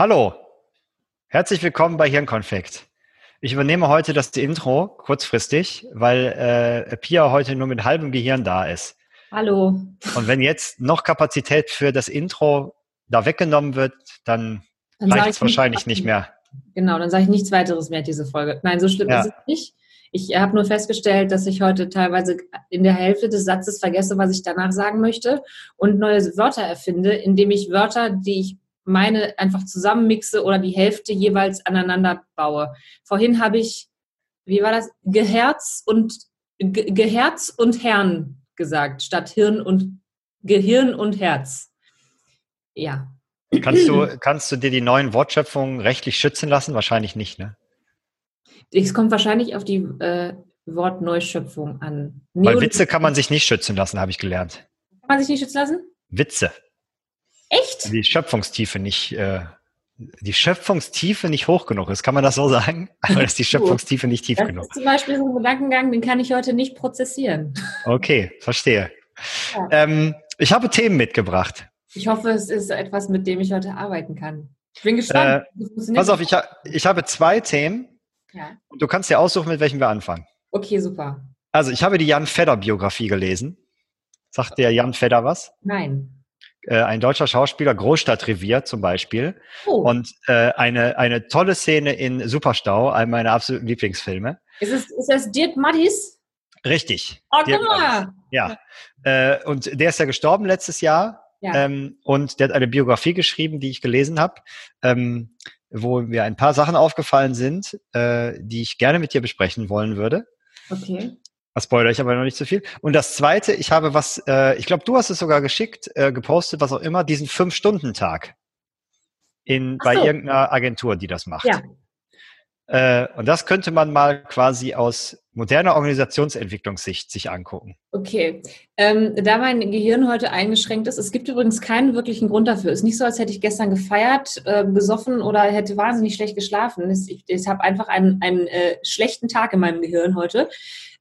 Hallo, herzlich willkommen bei Hirnkonfekt. Ich übernehme heute das Intro kurzfristig, weil äh, Pia heute nur mit halbem Gehirn da ist. Hallo. Und wenn jetzt noch Kapazität für das Intro da weggenommen wird, dann, dann reicht es wahrscheinlich nicht mehr. Genau, dann sage ich nichts weiteres mehr diese Folge. Nein, so schlimm ja. ist es nicht. Ich habe nur festgestellt, dass ich heute teilweise in der Hälfte des Satzes vergesse, was ich danach sagen möchte und neue Wörter erfinde, indem ich Wörter, die ich meine, einfach zusammenmixe oder die Hälfte jeweils aneinander baue. Vorhin habe ich, wie war das, Geherz und Ge Geherz und Herrn gesagt, statt Hirn und Gehirn und Herz. Ja. Kannst du, kannst du dir die neuen Wortschöpfungen rechtlich schützen lassen? Wahrscheinlich nicht, ne? Es kommt wahrscheinlich auf die äh, Wortneuschöpfung an. Weil Neo Witze kann man sich nicht schützen lassen, habe ich gelernt. Kann man sich nicht schützen lassen? Witze. Echt? Die Schöpfungstiefe nicht, äh, die Schöpfungstiefe nicht hoch genug ist. Kann man das so sagen? Aber ist die Schöpfungstiefe nicht tief das genug. Das ist zum Beispiel so ein Gedankengang, den kann ich heute nicht prozessieren. Okay, verstehe. Ja. Ähm, ich habe Themen mitgebracht. Ich hoffe, es ist etwas, mit dem ich heute arbeiten kann. Ich bin gespannt. Äh, pass auf, ich, ha ich habe zwei Themen. Ja. Und du kannst dir aussuchen, mit welchem wir anfangen. Okay, super. Also, ich habe die Jan Fedder Biografie gelesen. Sagt der Jan Fedder was? Nein. Äh, ein deutscher Schauspieler, Großstadtrevier zum Beispiel. Oh. Und äh, eine, eine tolle Szene in Superstau, einer meiner absoluten Lieblingsfilme. Ist, es, ist das Dirk Mattis? Richtig. Oh, guck mal. Ja. Äh, und der ist ja gestorben letztes Jahr. Ja. Ähm, und der hat eine Biografie geschrieben, die ich gelesen habe, ähm, wo mir ein paar Sachen aufgefallen sind, äh, die ich gerne mit dir besprechen wollen würde. Okay. Das spoilere ich aber noch nicht zu so viel. Und das zweite, ich habe was, äh, ich glaube, du hast es sogar geschickt, äh, gepostet, was auch immer, diesen Fünf-Stunden-Tag in, so. bei irgendeiner Agentur, die das macht. Ja. Äh, und das könnte man mal quasi aus moderner Organisationsentwicklungssicht sich angucken. Okay. Ähm, da mein Gehirn heute eingeschränkt ist, es gibt übrigens keinen wirklichen Grund dafür. Es ist nicht so, als hätte ich gestern gefeiert, äh, gesoffen oder hätte wahnsinnig schlecht geschlafen. Ich, ich habe einfach einen, einen äh, schlechten Tag in meinem Gehirn heute.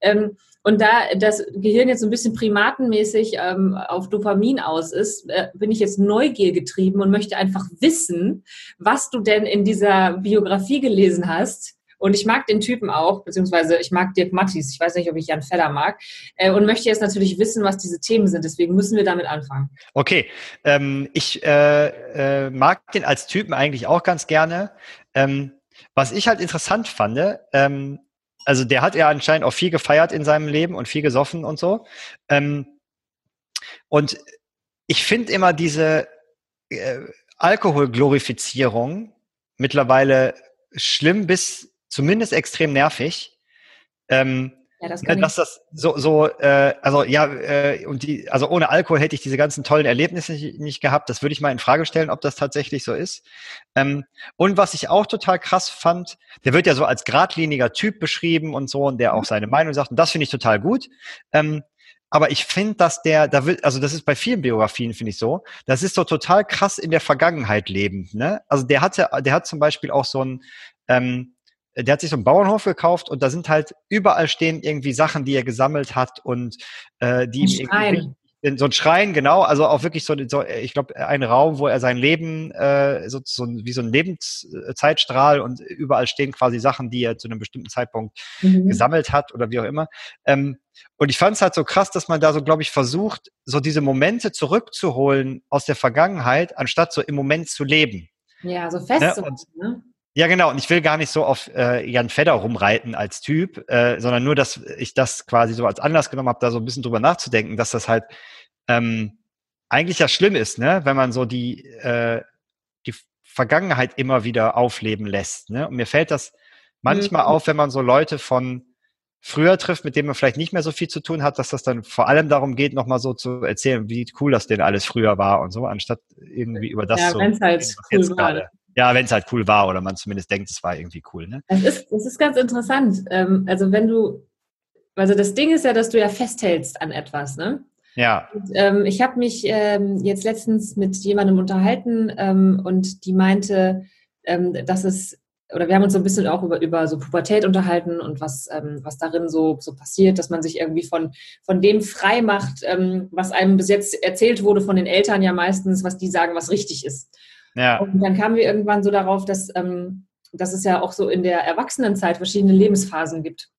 Ähm, und da das Gehirn jetzt so ein bisschen primatenmäßig ähm, auf Dopamin aus ist, äh, bin ich jetzt Neugier getrieben und möchte einfach wissen, was du denn in dieser Biografie gelesen hast. Und ich mag den Typen auch, beziehungsweise ich mag Dirk Mattis. Ich weiß nicht, ob ich Jan Feller mag. Äh, und möchte jetzt natürlich wissen, was diese Themen sind. Deswegen müssen wir damit anfangen. Okay. Ähm, ich äh, äh, mag den als Typen eigentlich auch ganz gerne. Ähm, was ich halt interessant fand, ähm, also der hat ja anscheinend auch viel gefeiert in seinem Leben und viel gesoffen und so. Ähm, und ich finde immer diese äh, Alkoholglorifizierung mittlerweile schlimm bis zumindest extrem nervig. Ähm, ja, das kann dass das so, so äh, also ja, äh, und die, also ohne Alkohol hätte ich diese ganzen tollen Erlebnisse nicht, nicht gehabt. Das würde ich mal in Frage stellen, ob das tatsächlich so ist. Ähm, und was ich auch total krass fand, der wird ja so als geradliniger Typ beschrieben und so, und der auch mhm. seine Meinung sagt, und das finde ich total gut. Ähm, aber ich finde, dass der, da will, also das ist bei vielen Biografien, finde ich so, das ist so total krass in der Vergangenheit lebend. Ne? Also der hatte, der hat zum Beispiel auch so ein, ähm, der hat sich so einen Bauernhof gekauft und da sind halt überall stehen irgendwie Sachen, die er gesammelt hat und äh, die ihm irgendwie in so ein Schrein, genau, also auch wirklich so, so ich glaube, ein Raum, wo er sein Leben, äh, so, so wie so ein Lebenszeitstrahl und überall stehen quasi Sachen, die er zu einem bestimmten Zeitpunkt mhm. gesammelt hat oder wie auch immer. Ähm, und ich fand es halt so krass, dass man da so, glaube ich, versucht, so diese Momente zurückzuholen aus der Vergangenheit, anstatt so im Moment zu leben. Ja, so fest ne? Ja, genau. Und ich will gar nicht so auf äh, Jan Fedder rumreiten als Typ, äh, sondern nur, dass ich das quasi so als Anlass genommen habe, da so ein bisschen drüber nachzudenken, dass das halt ähm, eigentlich ja schlimm ist, ne? wenn man so die, äh, die Vergangenheit immer wieder aufleben lässt. Ne? Und mir fällt das manchmal mhm. auf, wenn man so Leute von früher trifft, mit denen man vielleicht nicht mehr so viel zu tun hat, dass das dann vor allem darum geht, nochmal so zu erzählen, wie cool das denn alles früher war und so, anstatt irgendwie über das ja, so, wenn's halt cool gerade ja, wenn es halt cool war oder man zumindest denkt, es war irgendwie cool. Ne? Das, ist, das ist ganz interessant. Ähm, also wenn du, also das Ding ist ja, dass du ja festhältst an etwas, ne? Ja. Und, ähm, ich habe mich ähm, jetzt letztens mit jemandem unterhalten ähm, und die meinte, ähm, dass es, oder wir haben uns so ein bisschen auch über, über so Pubertät unterhalten und was, ähm, was darin so, so passiert, dass man sich irgendwie von, von dem frei macht, was einem bis jetzt erzählt wurde von den Eltern ja meistens, was die sagen, was richtig ist. Ja. Und dann kamen wir irgendwann so darauf, dass, ähm, dass es ja auch so in der Erwachsenenzeit verschiedene Lebensphasen gibt.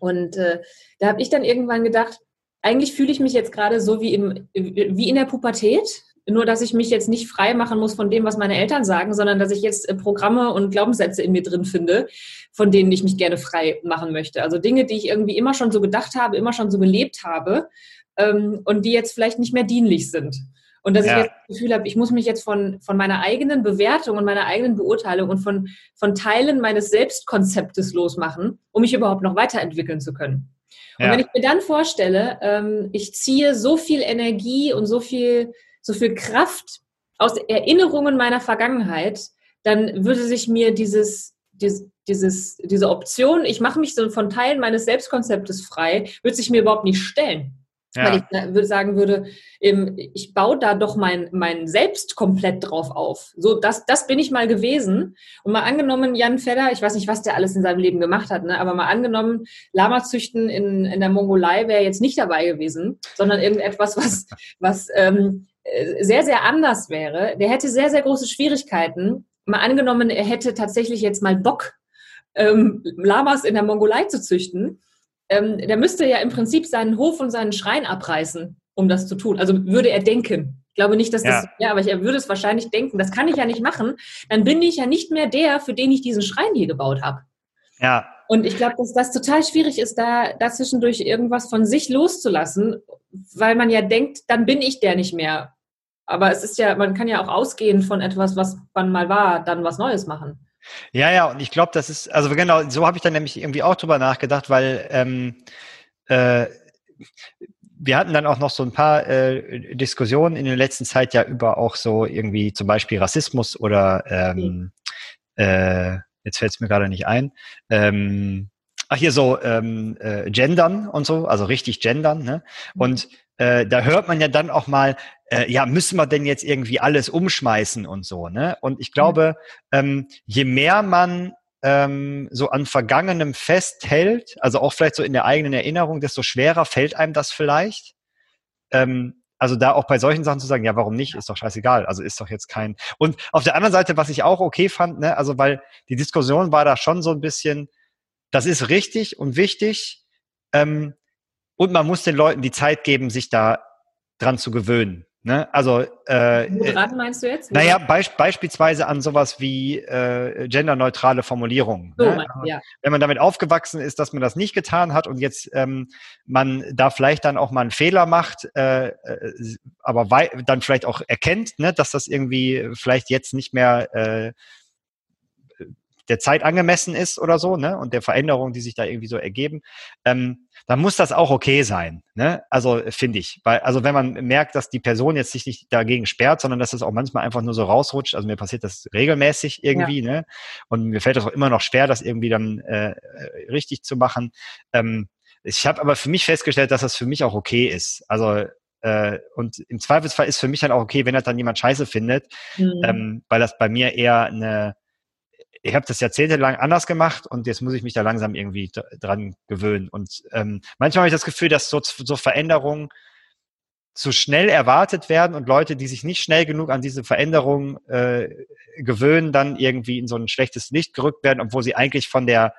Und äh, da habe ich dann irgendwann gedacht, eigentlich fühle ich mich jetzt gerade so wie, im, wie in der Pubertät, nur dass ich mich jetzt nicht frei machen muss von dem, was meine Eltern sagen, sondern dass ich jetzt äh, Programme und Glaubenssätze in mir drin finde, von denen ich mich gerne frei machen möchte. Also Dinge, die ich irgendwie immer schon so gedacht habe, immer schon so gelebt habe ähm, und die jetzt vielleicht nicht mehr dienlich sind. Und dass ja. ich jetzt das Gefühl habe, ich muss mich jetzt von, von meiner eigenen Bewertung und meiner eigenen Beurteilung und von, von Teilen meines Selbstkonzeptes losmachen, um mich überhaupt noch weiterentwickeln zu können. Und ja. wenn ich mir dann vorstelle, ähm, ich ziehe so viel Energie und so viel, so viel Kraft aus Erinnerungen meiner Vergangenheit, dann würde sich mir dieses, dieses, dieses diese Option, ich mache mich so von Teilen meines Selbstkonzeptes frei, würde sich mir überhaupt nicht stellen. Ja. Weil ich würde sagen würde, ich baue da doch mein, mein Selbst komplett drauf auf. So, das, das bin ich mal gewesen. Und mal angenommen, Jan Fedder, ich weiß nicht, was der alles in seinem Leben gemacht hat, ne? aber mal angenommen, Lama-Züchten in, in der Mongolei wäre jetzt nicht dabei gewesen, sondern irgendetwas, was, was ähm, sehr, sehr anders wäre. Der hätte sehr, sehr große Schwierigkeiten. Mal angenommen, er hätte tatsächlich jetzt mal Bock, ähm, Lamas in der Mongolei zu züchten ähm, der müsste ja im Prinzip seinen Hof und seinen Schrein abreißen, um das zu tun. Also würde er denken. Ich glaube nicht, dass das, ja, aber er würde es wahrscheinlich denken. Das kann ich ja nicht machen. Dann bin ich ja nicht mehr der, für den ich diesen Schrein hier gebaut habe. Ja. Und ich glaube, dass das total schwierig ist, da dazwischendurch irgendwas von sich loszulassen, weil man ja denkt, dann bin ich der nicht mehr. Aber es ist ja, man kann ja auch ausgehen von etwas, was man mal war, dann was Neues machen. Ja, ja, und ich glaube, das ist, also genau, so habe ich dann nämlich irgendwie auch drüber nachgedacht, weil ähm, äh, wir hatten dann auch noch so ein paar äh, Diskussionen in der letzten Zeit ja über auch so irgendwie zum Beispiel Rassismus oder ähm, mhm. äh, jetzt fällt es mir gerade nicht ein. Ähm, ach hier so ähm, äh, gendern und so, also richtig gendern. Ne? Mhm. Und äh, da hört man ja dann auch mal, äh, ja, müssen wir denn jetzt irgendwie alles umschmeißen und so, ne? Und ich glaube, ähm, je mehr man ähm, so an Vergangenem festhält, also auch vielleicht so in der eigenen Erinnerung, desto schwerer fällt einem das vielleicht. Ähm, also da auch bei solchen Sachen zu sagen, ja, warum nicht, ist doch scheißegal. Also ist doch jetzt kein. Und auf der anderen Seite, was ich auch okay fand, ne, also weil die Diskussion war da schon so ein bisschen, das ist richtig und wichtig. Ähm, und man muss den Leuten die Zeit geben, sich da dran zu gewöhnen. Ne? Also äh, Woran meinst du jetzt? Naja, beisp beispielsweise an sowas wie äh, genderneutrale Formulierungen. So, ne? ja. Wenn man damit aufgewachsen ist, dass man das nicht getan hat und jetzt ähm, man da vielleicht dann auch mal einen Fehler macht, äh, äh aber dann vielleicht auch erkennt, ne, dass das irgendwie vielleicht jetzt nicht mehr äh, der Zeit angemessen ist oder so, ne, und der Veränderungen, die sich da irgendwie so ergeben, ähm, dann muss das auch okay sein, ne? Also finde ich, weil also wenn man merkt, dass die Person jetzt sich nicht dagegen sperrt, sondern dass es auch manchmal einfach nur so rausrutscht, also mir passiert das regelmäßig irgendwie, ja. ne? Und mir fällt das auch immer noch schwer, das irgendwie dann äh, richtig zu machen. Ähm, ich habe aber für mich festgestellt, dass das für mich auch okay ist. Also äh, und im Zweifelsfall ist für mich dann auch okay, wenn das dann jemand scheiße findet, mhm. ähm, weil das bei mir eher eine ich habe das jahrzehntelang anders gemacht und jetzt muss ich mich da langsam irgendwie dran gewöhnen. Und ähm, manchmal habe ich das Gefühl, dass so, so Veränderungen zu schnell erwartet werden und Leute, die sich nicht schnell genug an diese Veränderung äh, gewöhnen, dann irgendwie in so ein schlechtes Licht gerückt werden, obwohl sie eigentlich von der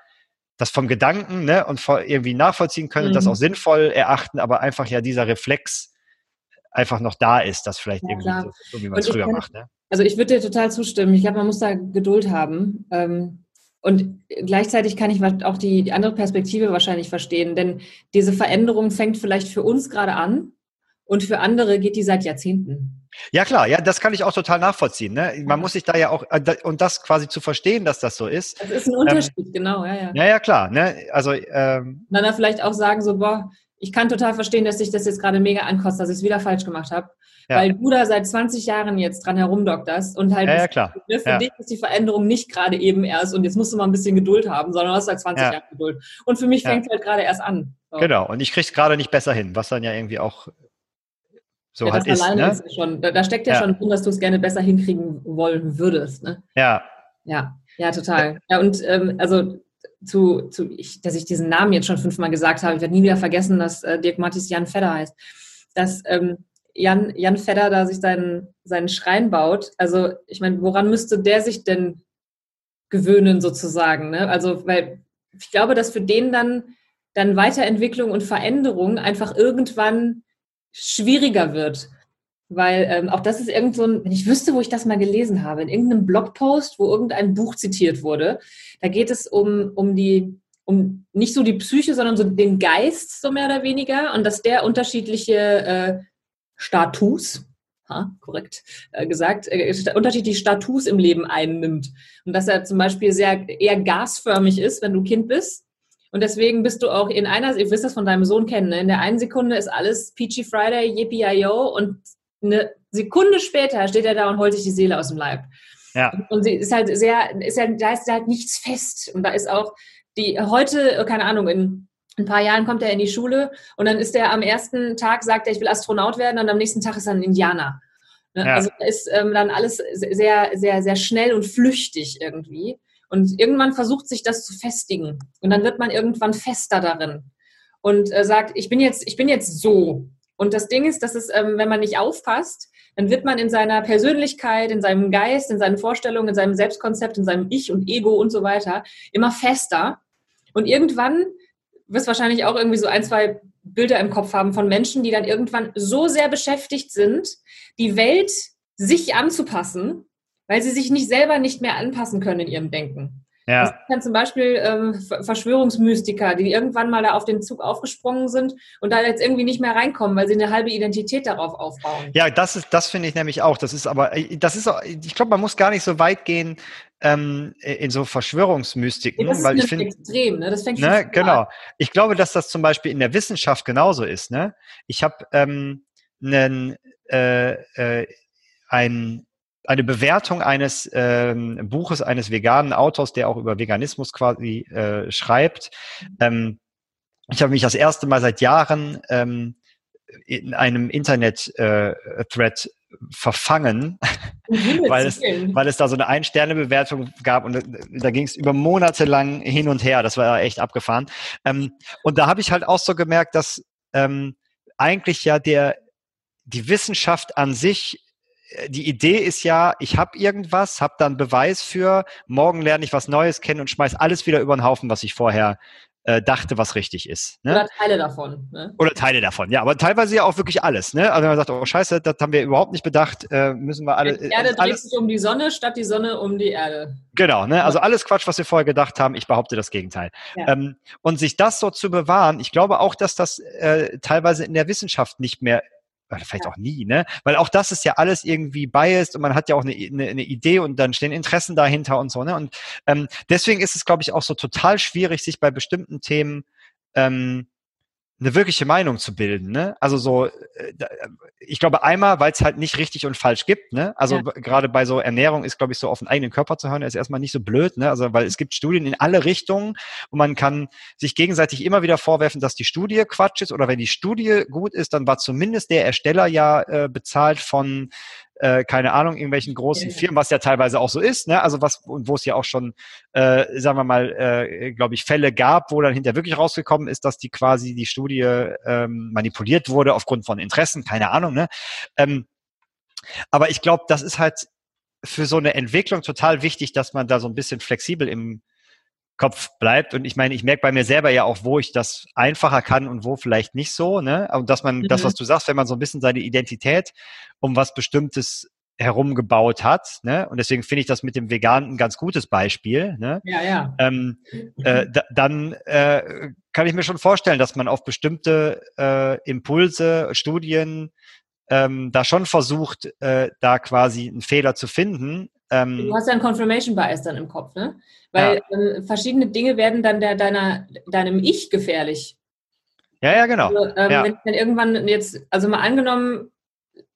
das vom Gedanken ne, und irgendwie nachvollziehen können mhm. und das mhm. auch sinnvoll erachten, aber einfach ja dieser Reflex einfach noch da ist, das vielleicht ja, irgendwie so, so, wie man es früher macht. Ne? Also ich würde dir total zustimmen. Ich glaube, man muss da Geduld haben. Ähm, und gleichzeitig kann ich auch die, die andere Perspektive wahrscheinlich verstehen, denn diese Veränderung fängt vielleicht für uns gerade an und für andere geht die seit Jahrzehnten. Ja klar, ja, das kann ich auch total nachvollziehen. Ne? Man muss sich da ja auch äh, und das quasi zu verstehen, dass das so ist. Das ist ein Unterschied, ähm, genau, ja, ja. Ja, ja, klar. Ne? Also ähm, dann da vielleicht auch sagen so, boah, ich kann total verstehen, dass sich das jetzt gerade mega ankostet, dass ich es wieder falsch gemacht habe. Ja. Weil du da seit 20 Jahren jetzt dran herumdokterst und halt ja, ja, klar. Für dich ist die Veränderung nicht gerade eben erst und jetzt musst du mal ein bisschen Geduld haben, sondern du hast seit 20 Jahren Geduld. Und für mich fängt es halt gerade erst an. So. Genau, und ich krieg's gerade nicht besser hin, was dann ja irgendwie auch so ja, halt ist. Ne? ist schon, da, da, steckt ja, schon drin, dass du es gerne besser hinkriegen wollen würdest. Ne? Ja. Ja, ja, total. Ja, und ähm, also zu, zu ich, dass ich diesen Namen jetzt schon fünfmal gesagt habe, ich werde nie wieder vergessen, dass äh, Dirk Mattis Jan Fedder heißt. Dass ähm, Jan, Jan Fedder da sich seinen, seinen Schrein baut, also ich meine, woran müsste der sich denn gewöhnen sozusagen? Ne? Also, weil ich glaube, dass für den dann, dann Weiterentwicklung und Veränderung einfach irgendwann schwieriger wird. Weil ähm, auch das ist irgend so ein, wenn ich wüsste, wo ich das mal gelesen habe, in irgendeinem Blogpost, wo irgendein Buch zitiert wurde, da geht es um, um die, um nicht so die Psyche, sondern so den Geist, so mehr oder weniger, und dass der unterschiedliche äh, Status, ha, korrekt äh, gesagt, äh, unterschiedliche Status im Leben einnimmt. Und dass er zum Beispiel sehr eher gasförmig ist, wenn du Kind bist. Und deswegen bist du auch in einer, ihr wisst das von deinem Sohn kennen, ne? in der einen Sekunde ist alles Peachy Friday, Yippee-Yo und eine Sekunde später steht er da und holt sich die Seele aus dem Leib. Ja. Und sie ist halt sehr, ist halt, da ist halt nichts fest. Und da ist auch die heute, keine Ahnung, in ein paar Jahren kommt er in die Schule und dann ist er am ersten Tag, sagt er, ich will Astronaut werden und am nächsten Tag ist er ein Indianer. Ne? Ja. Also ist ähm, dann alles sehr, sehr, sehr schnell und flüchtig irgendwie. Und irgendwann versucht sich das zu festigen. Und dann wird man irgendwann fester darin und äh, sagt, ich bin jetzt, ich bin jetzt so. Und das Ding ist, dass es, ähm, wenn man nicht aufpasst, dann wird man in seiner Persönlichkeit, in seinem Geist, in seinen Vorstellungen, in seinem Selbstkonzept, in seinem Ich und Ego und so weiter immer fester. Und irgendwann wirst wahrscheinlich auch irgendwie so ein, zwei Bilder im Kopf haben von Menschen, die dann irgendwann so sehr beschäftigt sind, die Welt sich anzupassen, weil sie sich nicht selber nicht mehr anpassen können in ihrem Denken. Ja. Das sind zum Beispiel ähm, Verschwörungsmystiker, die irgendwann mal da auf den Zug aufgesprungen sind und da jetzt irgendwie nicht mehr reinkommen, weil sie eine halbe Identität darauf aufbauen. Ja, das ist, das finde ich nämlich auch. Das ist aber, das ist, auch, ich glaube, man muss gar nicht so weit gehen ähm, in so Verschwörungsmystiken, ja, weil ich finde, extrem, ne? Das fängt ne, genau. An. Ich glaube, dass das zum Beispiel in der Wissenschaft genauso ist. Ne? Ich habe ähm, einen äh, äh, ein eine Bewertung eines ähm, Buches eines veganen Autors, der auch über Veganismus quasi äh, schreibt. Ähm, ich habe mich das erste Mal seit Jahren ähm, in einem Internet-Thread äh, verfangen, weil, es, weil es da so eine Ein-Sterne-Bewertung gab und da ging es über Monate lang hin und her. Das war echt abgefahren. Ähm, und da habe ich halt auch so gemerkt, dass ähm, eigentlich ja der die Wissenschaft an sich äh, die Idee ist ja, ich habe irgendwas, habe dann Beweis für, morgen lerne ich was Neues kennen und schmeiß alles wieder über den Haufen, was ich vorher äh, dachte, was richtig ist. Ne? Oder Teile davon. Ne? Oder Teile davon, ja, aber teilweise ja auch wirklich alles. Ne? Also wenn man sagt, oh scheiße, das haben wir überhaupt nicht bedacht, äh, müssen wir alle. Die Erde äh, dreht sich um die Sonne statt die Sonne um die Erde. Genau, ne? also alles Quatsch, was wir vorher gedacht haben, ich behaupte das Gegenteil. Ja. Ähm, und sich das so zu bewahren, ich glaube auch, dass das äh, teilweise in der Wissenschaft nicht mehr oder vielleicht ja. auch nie, ne? Weil auch das ist ja alles irgendwie biased und man hat ja auch eine, eine, eine Idee und dann stehen Interessen dahinter und so, ne? Und ähm, deswegen ist es, glaube ich, auch so total schwierig, sich bei bestimmten Themen ähm, eine wirkliche Meinung zu bilden. Ne? Also so, äh, ich glaube einmal, weil es halt nicht richtig und falsch gibt. Ne? Also ja. gerade bei so Ernährung ist, glaube ich, so auf den eigenen Körper zu hören, ist erstmal nicht so blöd. Ne? Also weil es gibt Studien in alle Richtungen und man kann sich gegenseitig immer wieder vorwerfen, dass die Studie Quatsch ist oder wenn die Studie gut ist, dann war zumindest der Ersteller ja äh, bezahlt von äh, keine Ahnung, irgendwelchen großen Firmen, was ja teilweise auch so ist, ne? Also was, wo es ja auch schon, äh, sagen wir mal, äh, glaube ich, Fälle gab, wo dann hinterher wirklich rausgekommen ist, dass die quasi die Studie ähm, manipuliert wurde aufgrund von Interessen, keine Ahnung, ne? Ähm, aber ich glaube, das ist halt für so eine Entwicklung total wichtig, dass man da so ein bisschen flexibel im Kopf bleibt. Und ich meine, ich merke bei mir selber ja auch, wo ich das einfacher kann und wo vielleicht nicht so. Ne? Und dass man, mhm. das, was du sagst, wenn man so ein bisschen seine Identität um was Bestimmtes herumgebaut hat. Ne? Und deswegen finde ich das mit dem Veganen ein ganz gutes Beispiel. Ne? Ja, ja. Ähm, äh, da, dann äh, kann ich mir schon vorstellen, dass man auf bestimmte äh, Impulse, Studien ähm, da schon versucht, äh, da quasi einen Fehler zu finden. Ähm, du hast ja einen Confirmation Bias dann im Kopf, ne? Weil ja. ähm, verschiedene Dinge werden dann der, deiner, deinem Ich gefährlich. Ja, ja, genau. Also, ähm, ja. Wenn, wenn irgendwann jetzt, also mal angenommen,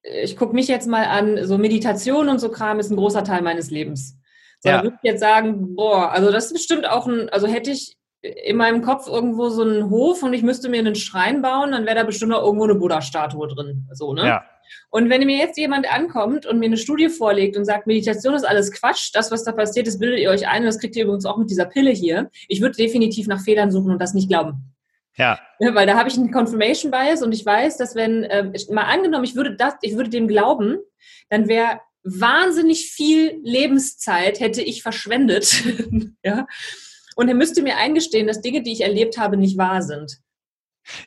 ich gucke mich jetzt mal an, so Meditation und so Kram ist ein großer Teil meines Lebens. So, ja. würde ich jetzt sagen, boah, also das ist bestimmt auch ein, also hätte ich in meinem Kopf irgendwo so einen Hof und ich müsste mir einen Schrein bauen, dann wäre da bestimmt auch irgendwo eine Buddha-Statue drin. So, ne? Ja. Und wenn mir jetzt jemand ankommt und mir eine Studie vorlegt und sagt, Meditation ist alles Quatsch, das, was da passiert ist, bildet ihr euch ein und das kriegt ihr übrigens auch mit dieser Pille hier, ich würde definitiv nach Fehlern suchen und das nicht glauben. Ja. ja weil da habe ich einen Confirmation Bias und ich weiß, dass wenn, äh, mal angenommen, ich würde das, ich würde dem glauben, dann wäre wahnsinnig viel Lebenszeit hätte ich verschwendet. ja. Und er müsste mir eingestehen, dass Dinge, die ich erlebt habe, nicht wahr sind.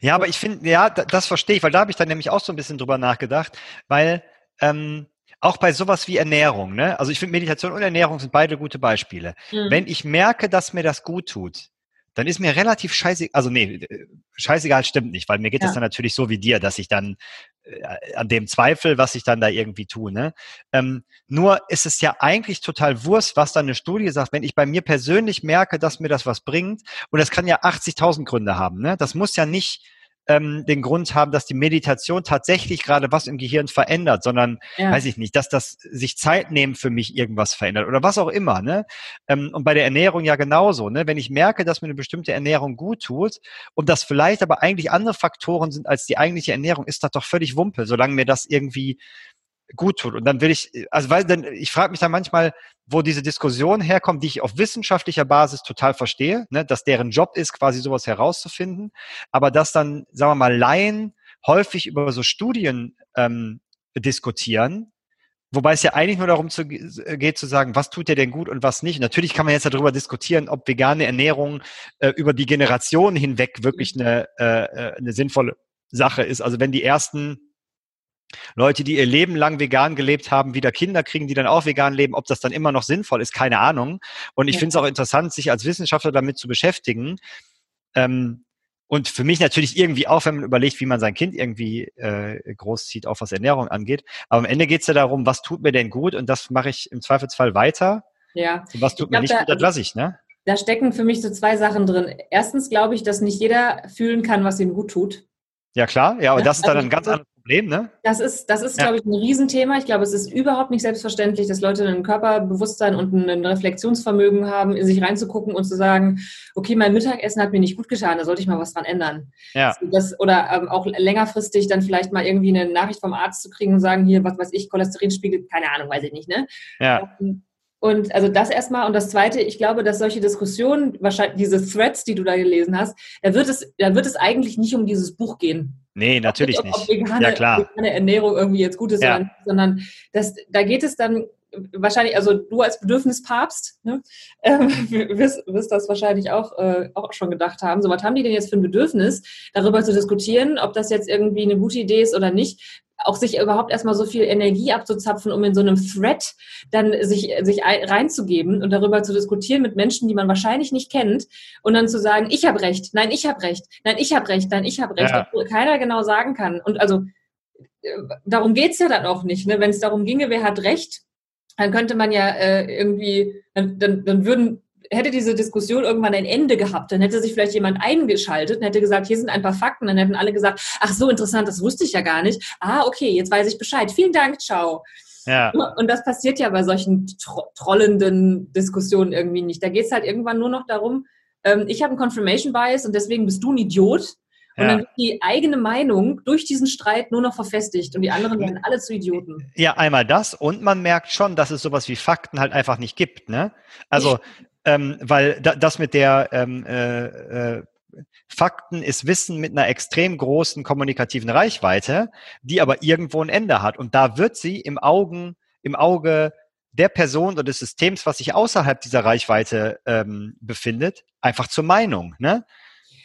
Ja, aber ich finde, ja, das verstehe ich, weil da habe ich dann nämlich auch so ein bisschen drüber nachgedacht, weil ähm, auch bei sowas wie Ernährung, ne? Also ich finde Meditation und Ernährung sind beide gute Beispiele. Mhm. Wenn ich merke, dass mir das gut tut, dann ist mir relativ scheißegal, also nee, äh, scheißegal stimmt nicht, weil mir geht es ja. dann natürlich so wie dir, dass ich dann an dem Zweifel, was ich dann da irgendwie tue. Ne? Ähm, nur ist es ja eigentlich total Wurst, was dann eine Studie sagt, wenn ich bei mir persönlich merke, dass mir das was bringt, und das kann ja 80.000 Gründe haben, ne? das muss ja nicht ähm, den Grund haben, dass die Meditation tatsächlich gerade was im Gehirn verändert, sondern, ja. weiß ich nicht, dass das sich Zeit nehmen für mich irgendwas verändert oder was auch immer. Ne? Ähm, und bei der Ernährung ja genauso. Ne? Wenn ich merke, dass mir eine bestimmte Ernährung gut tut und das vielleicht aber eigentlich andere Faktoren sind als die eigentliche Ernährung, ist das doch völlig Wumpe, solange mir das irgendwie gut tut. Und dann will ich, also weil dann, ich frage mich dann manchmal, wo diese Diskussion herkommt, die ich auf wissenschaftlicher Basis total verstehe, ne, dass deren Job ist, quasi sowas herauszufinden, aber dass dann, sagen wir mal, Laien häufig über so Studien ähm, diskutieren, Wobei es ja eigentlich nur darum zu, geht zu sagen, was tut dir denn gut und was nicht. Natürlich kann man jetzt darüber diskutieren, ob vegane Ernährung äh, über die Generationen hinweg wirklich eine, äh, äh eine sinnvolle Sache ist. Also wenn die ersten Leute, die ihr Leben lang vegan gelebt haben, wieder Kinder kriegen, die dann auch vegan leben, ob das dann immer noch sinnvoll ist, keine Ahnung. Und ich ja. finde es auch interessant, sich als Wissenschaftler damit zu beschäftigen. Ähm, und für mich natürlich irgendwie auch, wenn man überlegt, wie man sein Kind irgendwie äh, großzieht, auch was Ernährung angeht. Aber am Ende geht es ja darum, was tut mir denn gut und das mache ich im Zweifelsfall weiter. Ja. Und was tut glaub, mir nicht gut, das lasse ich, ne? Da stecken für mich so zwei Sachen drin. Erstens glaube ich, dass nicht jeder fühlen kann, was ihm gut tut. Ja, klar. Ja, aber das ist dann also, ein ganz anderes Problem, ne? Das ist, das ist, ja. glaube ich, ein Riesenthema. Ich glaube, es ist überhaupt nicht selbstverständlich, dass Leute ein Körperbewusstsein und ein Reflexionsvermögen haben, in sich reinzugucken und zu sagen, okay, mein Mittagessen hat mir nicht gut getan, da sollte ich mal was dran ändern. Ja. Das, oder ähm, auch längerfristig dann vielleicht mal irgendwie eine Nachricht vom Arzt zu kriegen und sagen, hier, was weiß ich, Cholesterinspiegel, keine Ahnung, weiß ich nicht, ne? Ja. Ähm, und also das erstmal. Und das Zweite, ich glaube, dass solche Diskussionen, wahrscheinlich diese Threads, die du da gelesen hast, da wird es, da wird es eigentlich nicht um dieses Buch gehen. Nee, natürlich ob, nicht. Ob vegane, ja, klar. vegane Ernährung irgendwie jetzt gut ist, ja. sondern, sondern das, da geht es dann wahrscheinlich, also du als Bedürfnispapst ne, äh, wirst, wirst das wahrscheinlich auch, äh, auch schon gedacht haben. So, was haben die denn jetzt für ein Bedürfnis, darüber zu diskutieren, ob das jetzt irgendwie eine gute Idee ist oder nicht? Auch sich überhaupt erstmal so viel Energie abzuzapfen, um in so einem Thread dann sich, sich reinzugeben und darüber zu diskutieren mit Menschen, die man wahrscheinlich nicht kennt und dann zu sagen, ich habe recht, nein, ich habe recht, nein, ich habe recht, nein, ich habe recht, ja. keiner genau sagen kann. Und also äh, darum geht's ja dann auch nicht. Ne? Wenn es darum ginge, wer hat recht, dann könnte man ja äh, irgendwie, dann, dann, dann würden hätte diese Diskussion irgendwann ein Ende gehabt, dann hätte sich vielleicht jemand eingeschaltet und hätte gesagt, hier sind ein paar Fakten, dann hätten alle gesagt, ach so interessant, das wusste ich ja gar nicht. Ah, okay, jetzt weiß ich Bescheid. Vielen Dank, ciao. Ja. Und das passiert ja bei solchen tro trollenden Diskussionen irgendwie nicht. Da geht es halt irgendwann nur noch darum, ähm, ich habe einen Confirmation Bias und deswegen bist du ein Idiot. Und ja. dann wird die eigene Meinung durch diesen Streit nur noch verfestigt und die anderen werden alle zu Idioten. Ja, einmal das und man merkt schon, dass es sowas wie Fakten halt einfach nicht gibt. Ne? Also ähm, weil da, das mit der ähm, äh, äh, Fakten ist Wissen mit einer extrem großen kommunikativen Reichweite, die aber irgendwo ein Ende hat. Und da wird sie im Augen, im Auge der Person oder des Systems, was sich außerhalb dieser Reichweite ähm, befindet, einfach zur Meinung. Ne?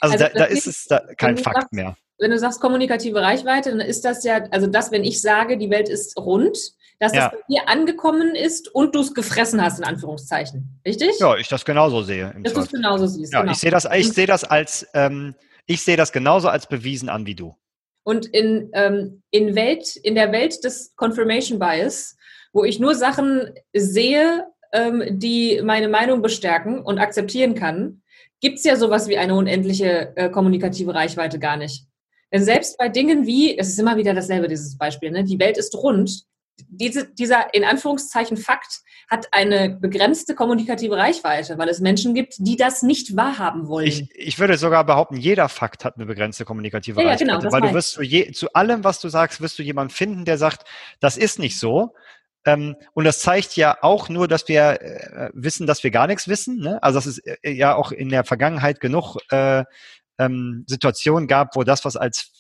Also, also da, da ist es da kein Fakt sagst, mehr. Wenn du sagst kommunikative Reichweite, dann ist das ja, also das, wenn ich sage, die Welt ist rund, dass ja. es bei dir angekommen ist und du es gefressen hast, in Anführungszeichen. Richtig? Ja, ich das genauso sehe. Dass du es genauso siehst. Ja, genau. ich sehe das, ich sehe das als, ähm, ich sehe das genauso als bewiesen an wie du. Und in, ähm, in, Welt, in der Welt des Confirmation Bias, wo ich nur Sachen sehe, ähm, die meine Meinung bestärken und akzeptieren kann, gibt es ja sowas wie eine unendliche äh, kommunikative Reichweite gar nicht. Denn selbst bei Dingen wie, es ist immer wieder dasselbe, dieses Beispiel, ne? die Welt ist rund, diese, dieser in Anführungszeichen Fakt hat eine begrenzte kommunikative Reichweite, weil es Menschen gibt, die das nicht wahrhaben wollen. Ich, ich würde sogar behaupten, jeder Fakt hat eine begrenzte kommunikative ja, Reichweite. Ja, genau, weil du wirst zu, je, zu allem, was du sagst, wirst du jemanden finden, der sagt, das ist nicht so. Ähm, und das zeigt ja auch nur, dass wir äh, wissen, dass wir gar nichts wissen. Ne? Also das ist äh, ja auch in der Vergangenheit genug äh, ähm, Situationen gab, wo das, was als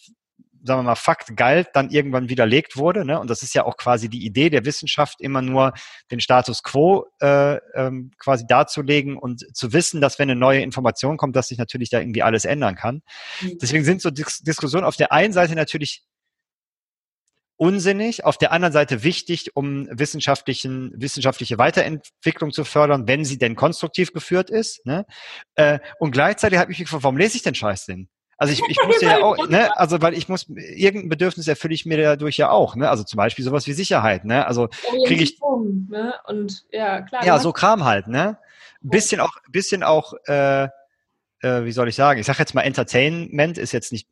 sagen wir mal, Fakt galt, dann irgendwann widerlegt wurde. Ne? Und das ist ja auch quasi die Idee der Wissenschaft, immer nur den Status quo äh, ähm, quasi darzulegen und zu wissen, dass wenn eine neue Information kommt, dass sich natürlich da irgendwie alles ändern kann. Mhm. Deswegen sind so Dis Diskussionen auf der einen Seite natürlich unsinnig, auf der anderen Seite wichtig, um wissenschaftlichen, wissenschaftliche Weiterentwicklung zu fördern, wenn sie denn konstruktiv geführt ist. Ne? Äh, und gleichzeitig habe ich mich gefragt, warum lese ich den Scheißding? Also ich, ich muss ja auch, ne, also weil ich muss, irgendein Bedürfnis erfülle ich mir dadurch ja auch, ne? Also zum Beispiel sowas wie Sicherheit, ne? Also kriege ich. Ne? Und ja, klar. Ja, so Kram halt, ne? Ein bisschen auch, bisschen auch, äh, äh, wie soll ich sagen? Ich sage jetzt mal Entertainment ist jetzt nicht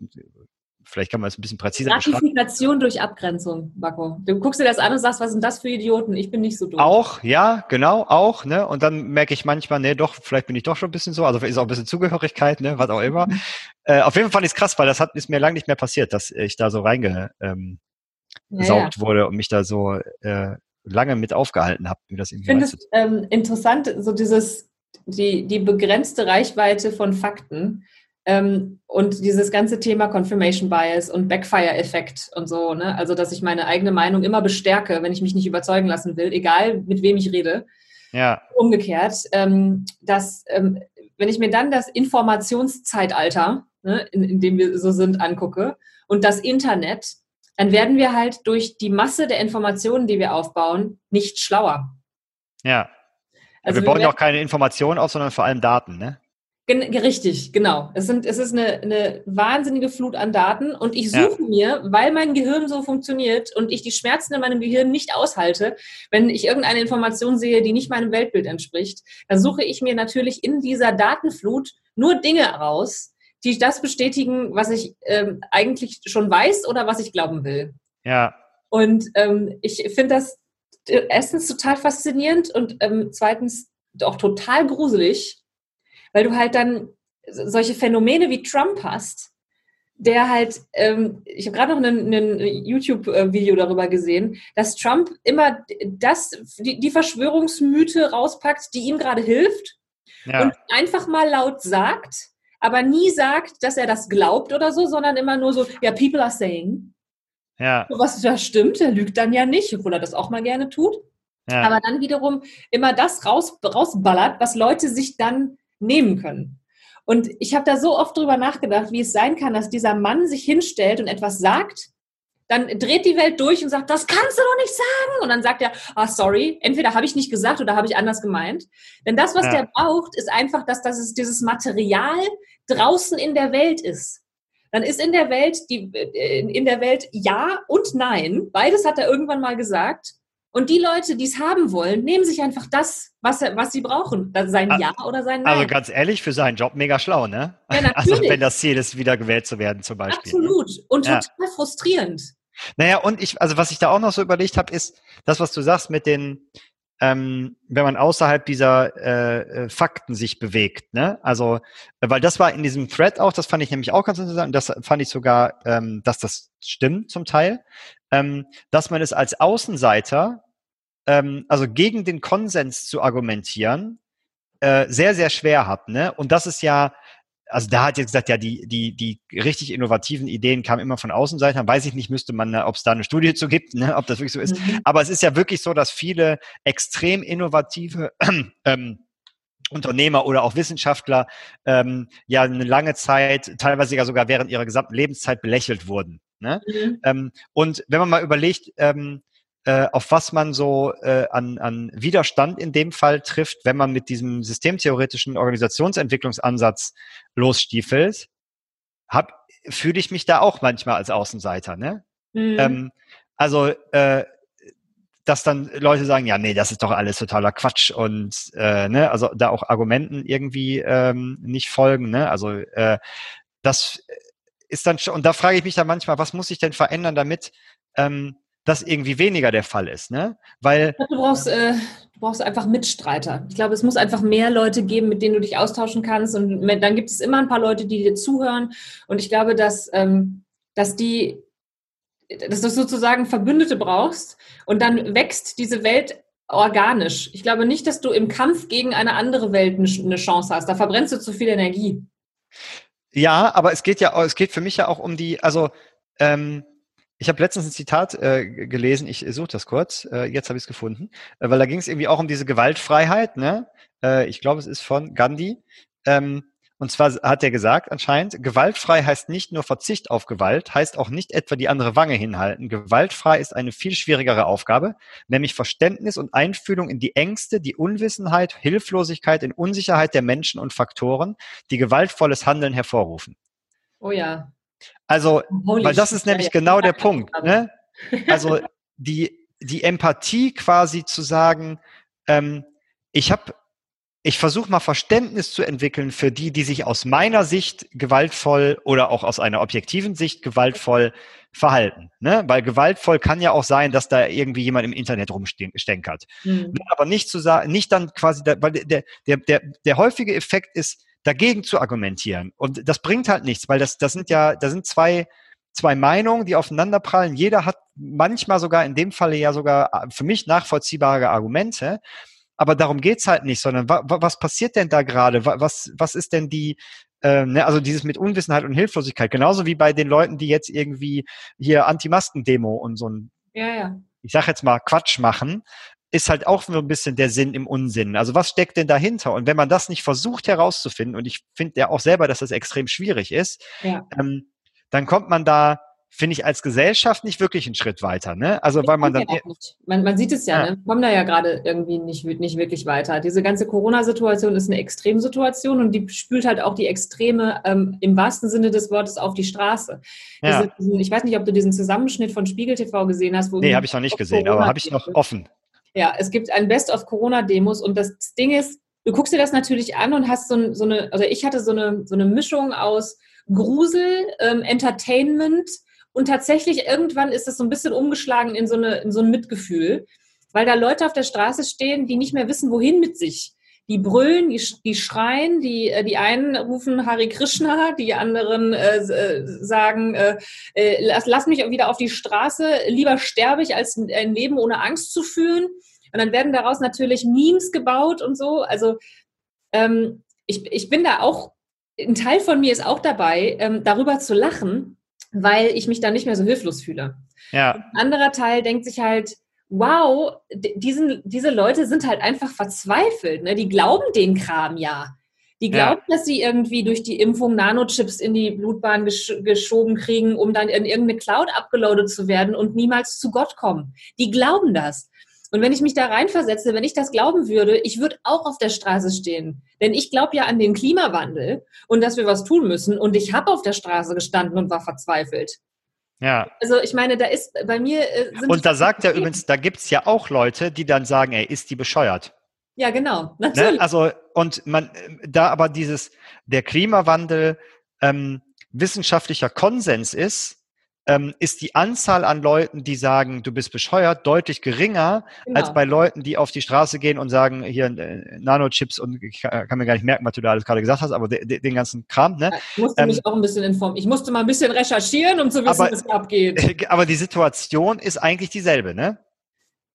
Vielleicht kann man es ein bisschen präziser Gratifikation durch Abgrenzung, Bako. Du guckst dir das an und sagst, was sind das für Idioten? Ich bin nicht so dumm. Auch, ja, genau, auch. Ne? Und dann merke ich manchmal, nee, doch, vielleicht bin ich doch schon ein bisschen so. Also ist auch ein bisschen Zugehörigkeit, ne? was auch immer. Äh, auf jeden Fall fand ich es krass, weil das hat, ist mir lange nicht mehr passiert, dass ich da so reingesaugt ähm, ja, ja. wurde und mich da so äh, lange mit aufgehalten habe, wie das irgendwie Ich finde es ähm, interessant, so dieses, die, die begrenzte Reichweite von Fakten und dieses ganze Thema Confirmation Bias und Backfire-Effekt und so, ne? also dass ich meine eigene Meinung immer bestärke, wenn ich mich nicht überzeugen lassen will, egal mit wem ich rede. Ja. Umgekehrt, ähm, dass ähm, wenn ich mir dann das Informationszeitalter, ne, in, in dem wir so sind, angucke und das Internet, dann werden wir halt durch die Masse der Informationen, die wir aufbauen, nicht schlauer. Ja. Also wir bauen ja auch keine Informationen auf, sondern vor allem Daten, ne? Gen richtig, genau. Es, sind, es ist eine, eine wahnsinnige Flut an Daten und ich suche ja. mir, weil mein Gehirn so funktioniert und ich die Schmerzen in meinem Gehirn nicht aushalte, wenn ich irgendeine Information sehe, die nicht meinem Weltbild entspricht, dann suche ich mir natürlich in dieser Datenflut nur Dinge raus, die das bestätigen, was ich ähm, eigentlich schon weiß oder was ich glauben will. Ja. Und ähm, ich finde das äh, erstens total faszinierend und ähm, zweitens auch total gruselig weil du halt dann solche Phänomene wie Trump hast, der halt, ähm, ich habe gerade noch ein YouTube-Video darüber gesehen, dass Trump immer das, die, die Verschwörungsmythe rauspackt, die ihm gerade hilft ja. und einfach mal laut sagt, aber nie sagt, dass er das glaubt oder so, sondern immer nur so, ja, people are saying. Ja. Was da stimmt, er lügt dann ja nicht, obwohl er das auch mal gerne tut. Ja. Aber dann wiederum immer das raus, rausballert, was Leute sich dann nehmen können. Und ich habe da so oft drüber nachgedacht, wie es sein kann, dass dieser Mann sich hinstellt und etwas sagt, dann dreht die Welt durch und sagt, das kannst du doch nicht sagen. Und dann sagt er, ah, sorry, entweder habe ich nicht gesagt oder habe ich anders gemeint. Denn das, was ja. der braucht, ist einfach, dass das dieses Material draußen in der Welt ist. Dann ist in der Welt die, äh, in der Welt ja und nein. Beides hat er irgendwann mal gesagt. Und die Leute, die es haben wollen, nehmen sich einfach das, was, was sie brauchen. Sein Ja oder sein Nein. Also ganz ehrlich, für seinen Job mega schlau, ne? Ja, natürlich. Also wenn das Ziel ist, wieder gewählt zu werden zum Beispiel. Absolut. Und ja. total frustrierend. Naja, und ich, also was ich da auch noch so überlegt habe, ist das, was du sagst mit den, ähm, wenn man außerhalb dieser äh, äh, Fakten sich bewegt, ne? Also, weil das war in diesem Thread auch, das fand ich nämlich auch ganz interessant, das fand ich sogar, ähm, dass das stimmt zum Teil, ähm, dass man es als Außenseiter, ähm, also gegen den Konsens zu argumentieren, äh, sehr, sehr schwer hat. Ne? Und das ist ja, also da hat jetzt gesagt, ja, die, die, die richtig innovativen Ideen kamen immer von Außenseitern. Weiß ich nicht, müsste man, ob es da eine Studie zu gibt, ne, ob das wirklich so ist. Mhm. Aber es ist ja wirklich so, dass viele extrem innovative ähm, Unternehmer oder auch Wissenschaftler ähm, ja eine lange Zeit, teilweise ja sogar während ihrer gesamten Lebenszeit belächelt wurden. Ne? Mhm. Ähm, und wenn man mal überlegt, ähm, äh, auf was man so äh, an, an Widerstand in dem Fall trifft, wenn man mit diesem systemtheoretischen Organisationsentwicklungsansatz losstiefelt, fühle ich mich da auch manchmal als Außenseiter. Ne? Mhm. Ähm, also äh, dass dann Leute sagen, ja, nee, das ist doch alles totaler Quatsch und äh, ne, also da auch Argumenten irgendwie ähm, nicht folgen, ne? Also äh, das ist dann schon, und da frage ich mich dann manchmal, was muss ich denn verändern, damit ähm, das irgendwie weniger der Fall ist, ne? Weil du brauchst, äh, du brauchst einfach Mitstreiter. Ich glaube, es muss einfach mehr Leute geben, mit denen du dich austauschen kannst und dann gibt es immer ein paar Leute, die dir zuhören und ich glaube, dass ähm, dass die dass du sozusagen Verbündete brauchst und dann wächst diese Welt organisch. Ich glaube nicht, dass du im Kampf gegen eine andere Welt eine Chance hast. Da verbrennst du zu viel Energie. Ja, aber es geht ja, es geht für mich ja auch um die, also ähm, ich habe letztens ein Zitat äh, gelesen, ich suche das kurz, äh, jetzt habe ich es gefunden, äh, weil da ging es irgendwie auch um diese Gewaltfreiheit, ne? Äh, ich glaube, es ist von Gandhi. Ähm, und zwar hat er gesagt, anscheinend, gewaltfrei heißt nicht nur Verzicht auf Gewalt, heißt auch nicht etwa die andere Wange hinhalten. Gewaltfrei ist eine viel schwierigere Aufgabe, nämlich Verständnis und Einfühlung in die Ängste, die Unwissenheit, Hilflosigkeit, in Unsicherheit der Menschen und Faktoren, die gewaltvolles Handeln hervorrufen. Oh ja. Also, Holy weil das ist nämlich ja, genau der Punkt. Ne? Also die, die Empathie quasi zu sagen, ähm, ich habe ich versuche mal Verständnis zu entwickeln für die, die sich aus meiner Sicht gewaltvoll oder auch aus einer objektiven Sicht gewaltvoll verhalten. Ne? Weil gewaltvoll kann ja auch sein, dass da irgendwie jemand im Internet rumstenkert. Mhm. Aber nicht zu sagen, nicht dann quasi, da, weil der, der, der, der häufige Effekt ist, dagegen zu argumentieren. Und das bringt halt nichts, weil das, das sind ja, da sind zwei, zwei Meinungen, die aufeinanderprallen. Jeder hat manchmal sogar in dem Falle ja sogar für mich nachvollziehbare Argumente. Aber darum geht's halt nicht, sondern wa, wa, was passiert denn da gerade? Was, was ist denn die, äh, ne, also dieses mit Unwissenheit und Hilflosigkeit, genauso wie bei den Leuten, die jetzt irgendwie hier Anti-Masken-Demo und so ein, ja, ja. ich sag jetzt mal, Quatsch machen, ist halt auch nur ein bisschen der Sinn im Unsinn. Also was steckt denn dahinter? Und wenn man das nicht versucht herauszufinden, und ich finde ja auch selber, dass das extrem schwierig ist, ja. ähm, dann kommt man da finde ich als Gesellschaft nicht wirklich einen Schritt weiter. Ne? Also weil man dann. Ja man, man, sieht es ja, ja. Ne? wir kommen da ja gerade irgendwie nicht, nicht wirklich weiter. Diese ganze Corona-Situation ist eine Extremsituation und die spült halt auch die Extreme ähm, im wahrsten Sinne des Wortes auf die Straße. Ja. Diese, diesen, ich weiß nicht, ob du diesen Zusammenschnitt von Spiegel TV gesehen hast. Wo nee, habe ich noch nicht gesehen, Corona aber habe ich noch offen. Ja, es gibt ein Best of Corona-Demos und das Ding ist, du guckst dir das natürlich an und hast so, so eine, also ich hatte so eine, so eine Mischung aus Grusel, ähm, Entertainment, und tatsächlich irgendwann ist es so ein bisschen umgeschlagen in so, eine, in so ein Mitgefühl, weil da Leute auf der Straße stehen, die nicht mehr wissen, wohin mit sich. Die brüllen, die, die schreien, die, äh, die einen rufen Hare Krishna, die anderen äh, äh, sagen, äh, äh, lass, lass mich wieder auf die Straße, lieber sterbe ich, als ein Leben ohne Angst zu führen. Und dann werden daraus natürlich Memes gebaut und so. Also ähm, ich, ich bin da auch, ein Teil von mir ist auch dabei, ähm, darüber zu lachen, weil ich mich dann nicht mehr so hilflos fühle. Ja. Ein anderer Teil denkt sich halt, wow, diesen, diese Leute sind halt einfach verzweifelt. Ne? Die glauben den Kram ja. Die glauben, ja. dass sie irgendwie durch die Impfung Nanochips in die Blutbahn gesch geschoben kriegen, um dann in irgendeine Cloud abgeloadet zu werden und niemals zu Gott kommen. Die glauben das. Und wenn ich mich da reinversetze, wenn ich das glauben würde, ich würde auch auf der Straße stehen. Denn ich glaube ja an den Klimawandel und dass wir was tun müssen. Und ich habe auf der Straße gestanden und war verzweifelt. Ja. Also ich meine, da ist bei mir. Äh, und da sagt er übrigens, da gibt es ja auch Leute, die dann sagen, ey, ist die bescheuert? Ja, genau. Ne? Natürlich. Ne? Also, und man, da aber dieses, der Klimawandel ähm, wissenschaftlicher Konsens ist, ähm, ist die Anzahl an Leuten, die sagen, du bist bescheuert, deutlich geringer genau. als bei Leuten, die auf die Straße gehen und sagen, hier äh, Nanochips und ich kann mir gar nicht merken, was du da alles gerade gesagt hast, aber de, de, den ganzen Kram. Ne? Ich musste ähm, mich auch ein bisschen informieren. Ich musste mal ein bisschen recherchieren, um zu wissen, aber, was abgeht. Aber die Situation ist eigentlich dieselbe, ne?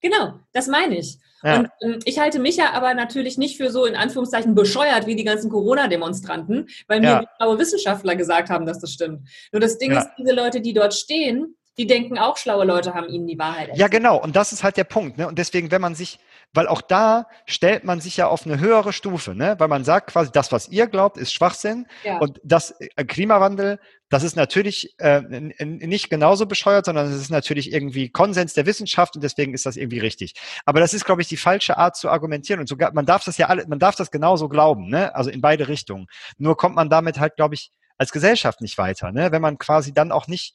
Genau, das meine ich. Ja. Und ähm, ich halte mich ja aber natürlich nicht für so in Anführungszeichen bescheuert wie die ganzen Corona-Demonstranten, weil mir ja. schlaue Wissenschaftler gesagt haben, dass das stimmt. Nur das Ding ja. ist, diese Leute, die dort stehen, die denken auch, schlaue Leute haben ihnen die Wahrheit erzählt. Ja, genau. Und das ist halt der Punkt. Ne? Und deswegen, wenn man sich, weil auch da stellt man sich ja auf eine höhere Stufe, ne? weil man sagt quasi, das, was ihr glaubt, ist Schwachsinn. Ja. Und das äh, Klimawandel, das ist natürlich äh, nicht genauso bescheuert, sondern es ist natürlich irgendwie Konsens der Wissenschaft und deswegen ist das irgendwie richtig. Aber das ist, glaube ich, die falsche Art zu argumentieren. Und sogar, man darf das ja alle, man darf das genauso glauben, ne? Also in beide Richtungen. Nur kommt man damit halt, glaube ich, als Gesellschaft nicht weiter, ne? Wenn man quasi dann auch nicht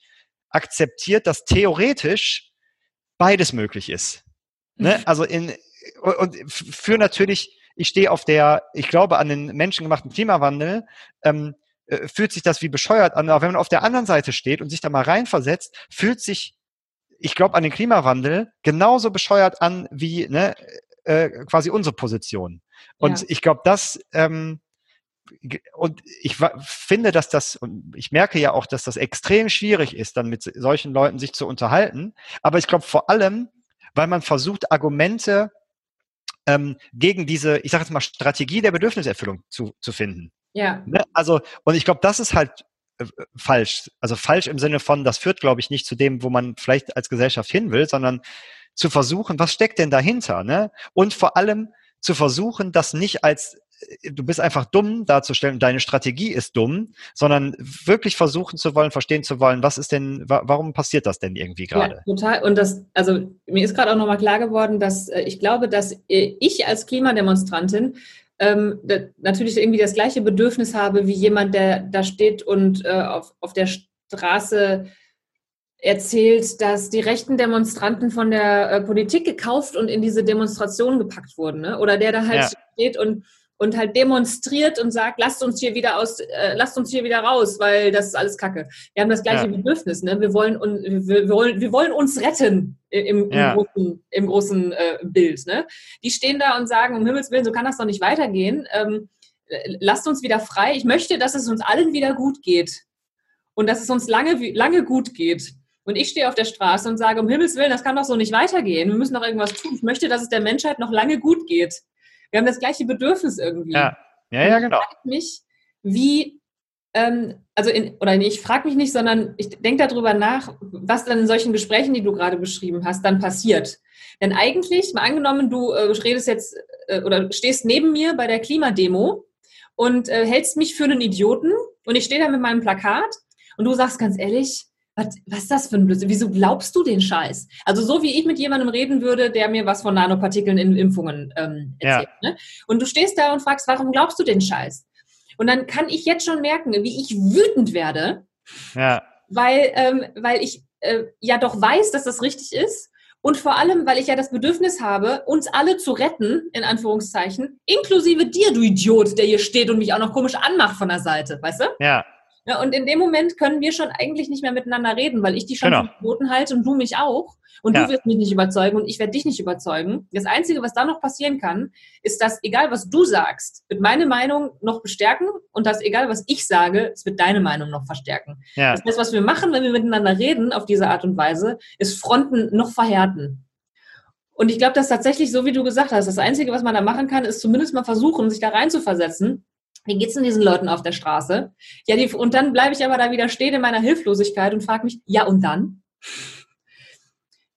akzeptiert, dass theoretisch beides möglich ist. Ne? Mhm. Also in und für natürlich, ich stehe auf der, ich glaube an den menschengemachten Klimawandel, ähm, äh, fühlt sich das wie bescheuert an. Aber wenn man auf der anderen Seite steht und sich da mal reinversetzt, fühlt sich, ich glaube an den Klimawandel genauso bescheuert an wie ne, äh, quasi unsere Position. Und ja. ich glaube, das ähm, und ich finde, dass das, und ich merke ja auch, dass das extrem schwierig ist, dann mit solchen Leuten sich zu unterhalten. Aber ich glaube vor allem, weil man versucht, Argumente ähm, gegen diese, ich sage jetzt mal, Strategie der Bedürfniserfüllung zu, zu finden. Ja. Ne? Also, und ich glaube, das ist halt äh, falsch. Also falsch im Sinne von, das führt, glaube ich, nicht zu dem, wo man vielleicht als Gesellschaft hin will, sondern zu versuchen, was steckt denn dahinter, ne? Und vor allem zu versuchen, das nicht als äh, du bist einfach dumm darzustellen, deine Strategie ist dumm, sondern wirklich versuchen zu wollen, verstehen zu wollen, was ist denn, warum passiert das denn irgendwie gerade? Ja, total. Und das, also mir ist gerade auch nochmal klar geworden, dass äh, ich glaube, dass äh, ich als Klimademonstrantin ähm, natürlich irgendwie das gleiche Bedürfnis habe wie jemand, der da steht und äh, auf, auf der Straße erzählt, dass die rechten Demonstranten von der äh, Politik gekauft und in diese Demonstration gepackt wurden. Ne? Oder der da halt ja. steht und, und halt demonstriert und sagt, lasst uns hier wieder aus, äh, lasst uns hier wieder raus, weil das ist alles Kacke. Wir haben das gleiche ja. Bedürfnis, ne? Wir wollen, un, wir, wir, wollen, wir wollen uns retten im, im ja. großen, im großen äh, Bild. Ne? Die stehen da und sagen, um Himmels Willen, so kann das doch nicht weitergehen. Ähm, lasst uns wieder frei. Ich möchte, dass es uns allen wieder gut geht. Und dass es uns lange, lange gut geht. Und ich stehe auf der Straße und sage, um Himmels Willen, das kann doch so nicht weitergehen. Wir müssen doch irgendwas tun. Ich möchte, dass es der Menschheit noch lange gut geht. Wir haben das gleiche Bedürfnis irgendwie. Ja, ja, ja genau. Ich mich, wie, ähm, also in, oder nee, ich frage mich nicht, sondern ich denke darüber nach, was dann in solchen Gesprächen, die du gerade beschrieben hast, dann passiert. Denn eigentlich, mal angenommen, du äh, redest jetzt äh, oder stehst neben mir bei der Klimademo und äh, hältst mich für einen Idioten und ich stehe da mit meinem Plakat und du sagst ganz ehrlich, was, was ist das für ein Blödsinn? Wieso glaubst du den Scheiß? Also so wie ich mit jemandem reden würde, der mir was von Nanopartikeln in Impfungen ähm, erzählt. Ja. Ne? Und du stehst da und fragst, warum glaubst du den Scheiß? Und dann kann ich jetzt schon merken, wie ich wütend werde, ja. weil, ähm, weil ich äh, ja doch weiß, dass das richtig ist. Und vor allem, weil ich ja das Bedürfnis habe, uns alle zu retten, in Anführungszeichen, inklusive dir, du Idiot, der hier steht und mich auch noch komisch anmacht von der Seite, weißt du? Ja, ja, und in dem Moment können wir schon eigentlich nicht mehr miteinander reden, weil ich die schon genau. verboten halte und du mich auch. Und ja. du wirst mich nicht überzeugen und ich werde dich nicht überzeugen. Das Einzige, was da noch passieren kann, ist, dass egal was du sagst, wird meine Meinung noch bestärken und dass egal was ich sage, es wird deine Meinung noch verstärken. Ja. Das heißt, was wir machen, wenn wir miteinander reden auf diese Art und Weise, ist Fronten noch verhärten. Und ich glaube, dass tatsächlich, so wie du gesagt hast, das Einzige, was man da machen kann, ist zumindest mal versuchen, sich da reinzuversetzen wie geht's denn diesen Leuten auf der Straße? Ja, die, und dann bleibe ich aber da wieder stehen in meiner Hilflosigkeit und frage mich, ja und dann?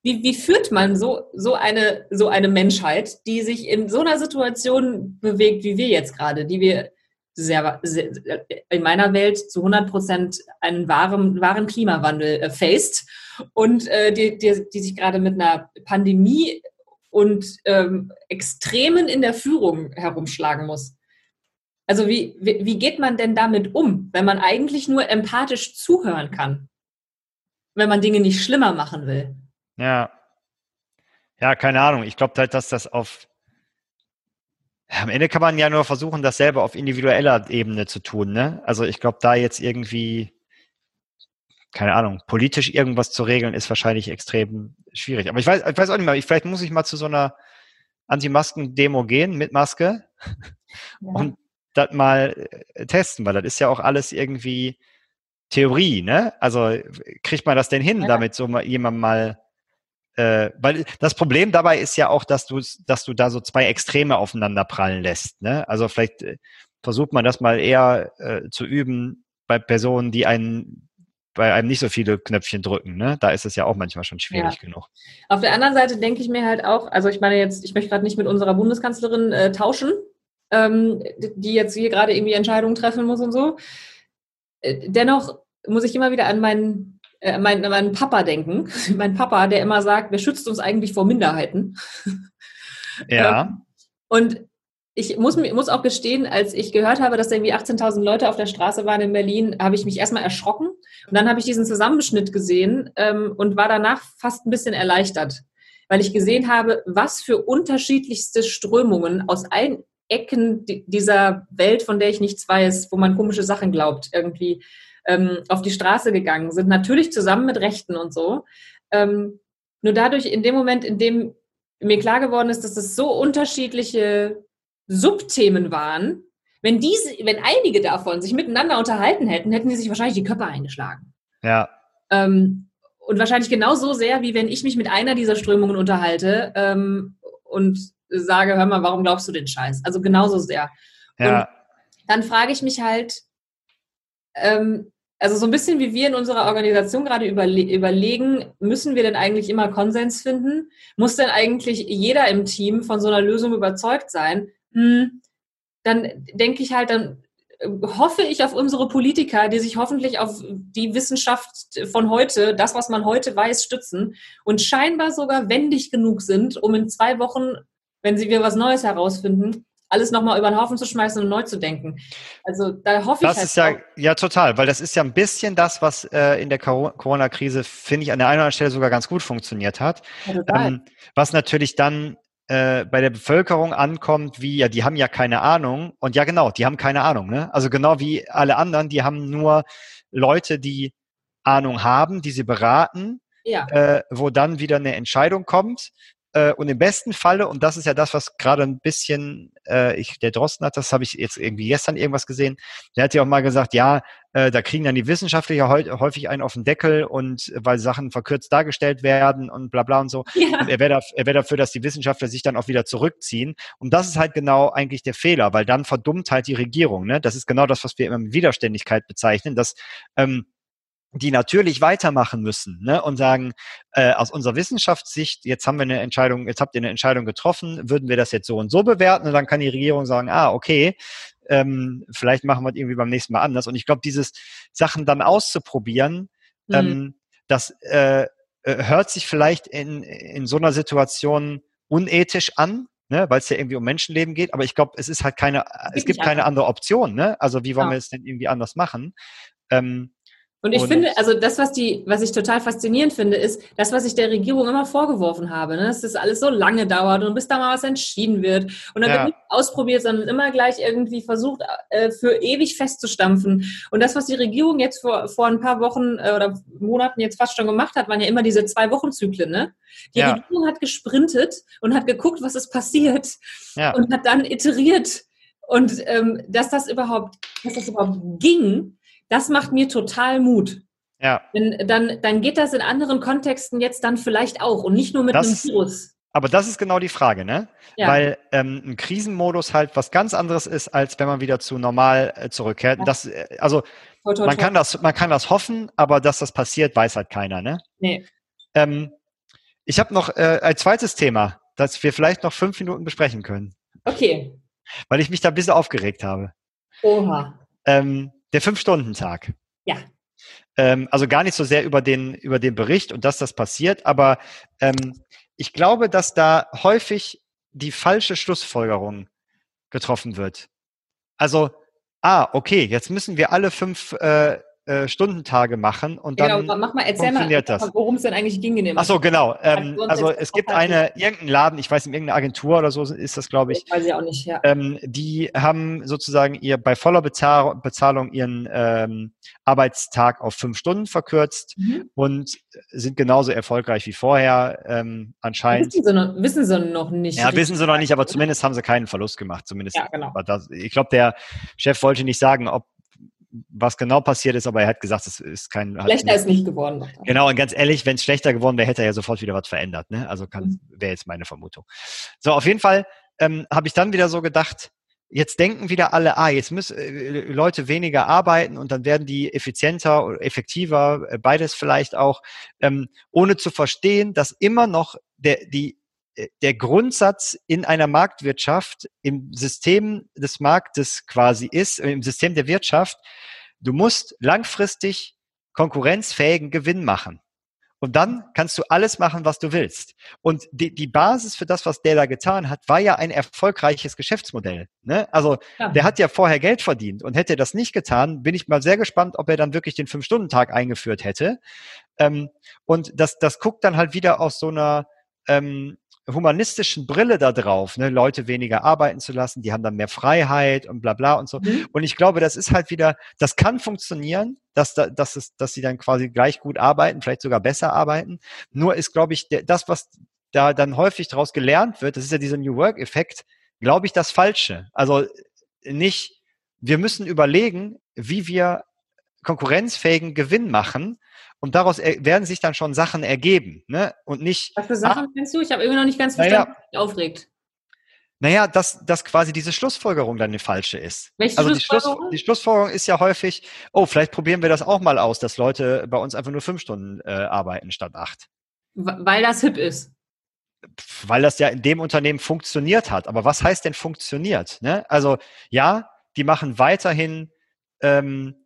Wie, wie führt man so, so, eine, so eine Menschheit, die sich in so einer Situation bewegt, wie wir jetzt gerade, die wir sehr, sehr in meiner Welt zu 100 Prozent einen wahren, wahren Klimawandel äh, faced und äh, die, die, die sich gerade mit einer Pandemie und ähm, Extremen in der Führung herumschlagen muss. Also wie, wie, wie geht man denn damit um, wenn man eigentlich nur empathisch zuhören kann? Wenn man Dinge nicht schlimmer machen will? Ja. Ja, keine Ahnung. Ich glaube halt, dass das auf am Ende kann man ja nur versuchen, das selber auf individueller Ebene zu tun. Ne? Also ich glaube, da jetzt irgendwie, keine Ahnung, politisch irgendwas zu regeln, ist wahrscheinlich extrem schwierig. Aber ich weiß, ich weiß auch nicht mehr, vielleicht muss ich mal zu so einer Anti-Masken-Demo gehen mit Maske ja. und das mal äh, testen, weil das ist ja auch alles irgendwie Theorie, ne? Also kriegt man das denn hin, ja. damit so mal jemand mal äh, weil das Problem dabei ist ja auch, dass du, dass du da so zwei Extreme aufeinander prallen lässt. Ne? Also vielleicht äh, versucht man das mal eher äh, zu üben bei Personen, die einen bei einem nicht so viele Knöpfchen drücken. Ne? Da ist es ja auch manchmal schon schwierig ja. genug. Auf der anderen Seite denke ich mir halt auch, also ich meine jetzt, ich möchte gerade nicht mit unserer Bundeskanzlerin äh, tauschen, ähm, die jetzt hier gerade irgendwie Entscheidungen treffen muss und so. Äh, dennoch muss ich immer wieder an meinen, äh, meinen, meinen Papa denken. mein Papa, der immer sagt, wer schützt uns eigentlich vor Minderheiten? Ja. ähm, und ich muss, muss auch gestehen, als ich gehört habe, dass da irgendwie 18.000 Leute auf der Straße waren in Berlin, habe ich mich erstmal erschrocken. Und dann habe ich diesen Zusammenschnitt gesehen ähm, und war danach fast ein bisschen erleichtert, weil ich gesehen habe, was für unterschiedlichste Strömungen aus allen Ecken dieser Welt, von der ich nichts weiß, wo man komische Sachen glaubt, irgendwie ähm, auf die Straße gegangen sind. Natürlich zusammen mit Rechten und so. Ähm, nur dadurch, in dem Moment, in dem mir klar geworden ist, dass es so unterschiedliche Subthemen waren, wenn diese, wenn einige davon sich miteinander unterhalten hätten, hätten sie sich wahrscheinlich die Köpfe eingeschlagen. Ja. Ähm, und wahrscheinlich genauso sehr, wie wenn ich mich mit einer dieser Strömungen unterhalte ähm, und sage, hör mal, warum glaubst du den Scheiß? Also genauso sehr. Ja. dann frage ich mich halt, ähm, also so ein bisschen wie wir in unserer Organisation gerade überle überlegen, müssen wir denn eigentlich immer Konsens finden? Muss denn eigentlich jeder im Team von so einer Lösung überzeugt sein? Hm, dann denke ich halt, dann äh, hoffe ich auf unsere Politiker, die sich hoffentlich auf die Wissenschaft von heute, das, was man heute weiß, stützen und scheinbar sogar wendig genug sind, um in zwei Wochen, wenn sie wieder was Neues herausfinden, alles nochmal über den Haufen zu schmeißen und neu zu denken. Also da hoffe das ich. Das halt ist ja, ja total, weil das ist ja ein bisschen das, was äh, in der Corona-Krise, finde ich, an der einen oder anderen Stelle sogar ganz gut funktioniert hat. Ja, ähm, was natürlich dann äh, bei der Bevölkerung ankommt, wie, ja, die haben ja keine Ahnung. Und ja, genau, die haben keine Ahnung. Ne? Also genau wie alle anderen, die haben nur Leute, die Ahnung haben, die sie beraten, ja. äh, wo dann wieder eine Entscheidung kommt. Äh, und im besten Falle, und das ist ja das, was gerade ein bisschen, äh, ich, der Drosten hat, das habe ich jetzt irgendwie gestern irgendwas gesehen, der hat ja auch mal gesagt, ja, äh, da kriegen dann die Wissenschaftler häufig einen auf den Deckel und weil Sachen verkürzt dargestellt werden und bla bla und so. Ja. Und er wäre er wär dafür, dass die Wissenschaftler sich dann auch wieder zurückziehen. Und das ist halt genau eigentlich der Fehler, weil dann verdummt halt die Regierung. Ne? Das ist genau das, was wir immer mit Widerständigkeit bezeichnen, dass ähm, die natürlich weitermachen müssen ne, und sagen, äh, aus unserer Wissenschaftssicht, jetzt haben wir eine Entscheidung, jetzt habt ihr eine Entscheidung getroffen, würden wir das jetzt so und so bewerten und dann kann die Regierung sagen, ah, okay, ähm, vielleicht machen wir es irgendwie beim nächsten Mal anders. Und ich glaube, dieses Sachen dann auszuprobieren, mhm. ähm, das äh, äh, hört sich vielleicht in, in so einer Situation unethisch an, ne, weil es ja irgendwie um Menschenleben geht, aber ich glaube, es ist halt keine, es gibt keine andere Option, ne? Also wie wollen ja. wir es denn irgendwie anders machen? Ähm, und ich und finde, also das, was die, was ich total faszinierend finde, ist das, was ich der Regierung immer vorgeworfen habe, ne? dass das alles so lange dauert und bis da mal was entschieden wird. Und dann ja. wird nicht ausprobiert, sondern immer gleich irgendwie versucht, äh, für ewig festzustampfen. Und das, was die Regierung jetzt vor, vor ein paar Wochen äh, oder Monaten jetzt fast schon gemacht hat, waren ja immer diese zwei Wochen Zyklen. Ne? Die ja. Regierung hat gesprintet und hat geguckt, was ist passiert ja. und hat dann iteriert. Und ähm, dass das überhaupt, dass das überhaupt ging, das macht mir total Mut. Ja. Denn dann, dann geht das in anderen Kontexten jetzt dann vielleicht auch und nicht nur mit das, einem Virus. Aber das ist genau die Frage, ne? Ja. Weil ähm, ein Krisenmodus halt was ganz anderes ist, als wenn man wieder zu normal äh, zurückkehrt. Ja. Das, äh, also toll, toll, man toll. kann das, man kann das hoffen, aber dass das passiert, weiß halt keiner, ne? Nee. Ähm, ich habe noch äh, ein zweites Thema, das wir vielleicht noch fünf Minuten besprechen können. Okay. Weil ich mich da ein bisschen aufgeregt habe. Oha. Ähm, der Fünf-Stunden-Tag. Ja. Ähm, also gar nicht so sehr über den, über den Bericht und dass das passiert, aber ähm, ich glaube, dass da häufig die falsche Schlussfolgerung getroffen wird. Also, ah, okay, jetzt müssen wir alle fünf äh, äh, Stundentage machen und dann genau, mach mal, erzähl funktioniert mal, das. Worum es denn eigentlich ging in dem Ach so, genau. Ähm, also es gibt eine irgendeinen Laden, ich weiß in irgendeiner Agentur oder so ist das, glaube ich. Weiß ich auch nicht, ja. Ähm, die haben sozusagen ihr bei voller Bezahl Bezahlung ihren ähm, Arbeitstag auf fünf Stunden verkürzt mhm. und sind genauso erfolgreich wie vorher ähm, anscheinend. Wissen sie, noch, wissen sie noch nicht. Ja, wissen sie noch nicht, aber zumindest haben sie keinen Verlust gemacht. Zumindest. Ja, genau. Das, ich glaube, der Chef wollte nicht sagen, ob was genau passiert ist, aber er hat gesagt, es ist kein. Schlechter ist nicht geworden. Genau, und ganz ehrlich, wenn es schlechter geworden wäre, hätte er ja sofort wieder was verändert. Ne? Also mhm. wäre jetzt meine Vermutung. So, auf jeden Fall ähm, habe ich dann wieder so gedacht, jetzt denken wieder alle, ah, jetzt müssen äh, Leute weniger arbeiten und dann werden die effizienter oder effektiver, äh, beides vielleicht auch, ähm, ohne zu verstehen, dass immer noch der, die äh, der Grundsatz in einer Marktwirtschaft, im System des Marktes quasi ist, äh, im System der Wirtschaft, du musst langfristig konkurrenzfähigen Gewinn machen. Und dann kannst du alles machen, was du willst. Und die, die Basis für das, was der da getan hat, war ja ein erfolgreiches Geschäftsmodell. Ne? Also ja. der hat ja vorher Geld verdient und hätte er das nicht getan, bin ich mal sehr gespannt, ob er dann wirklich den Fünf-Stunden-Tag eingeführt hätte. Ähm, und das, das guckt dann halt wieder aus so einer ähm, humanistischen Brille da drauf, ne, Leute weniger arbeiten zu lassen, die haben dann mehr Freiheit und bla bla und so. Mhm. Und ich glaube, das ist halt wieder, das kann funktionieren, dass, da, dass, es, dass sie dann quasi gleich gut arbeiten, vielleicht sogar besser arbeiten. Nur ist, glaube ich, der, das, was da dann häufig daraus gelernt wird, das ist ja dieser New Work-Effekt, glaube ich, das Falsche. Also nicht, wir müssen überlegen, wie wir konkurrenzfähigen Gewinn machen und daraus werden sich dann schon Sachen ergeben. Ne? Und nicht. Was für Sachen ach, du? Ich habe irgendwie noch nicht ganz verstanden, naja, aufregt. Naja, dass, dass quasi diese Schlussfolgerung dann die falsche ist. Welche also Schlussfolgerung? Die, Schluss, die Schlussfolgerung ist ja häufig, oh, vielleicht probieren wir das auch mal aus, dass Leute bei uns einfach nur fünf Stunden äh, arbeiten statt acht. Weil das hip ist. Weil das ja in dem Unternehmen funktioniert hat. Aber was heißt denn funktioniert? Ne? Also ja, die machen weiterhin ähm,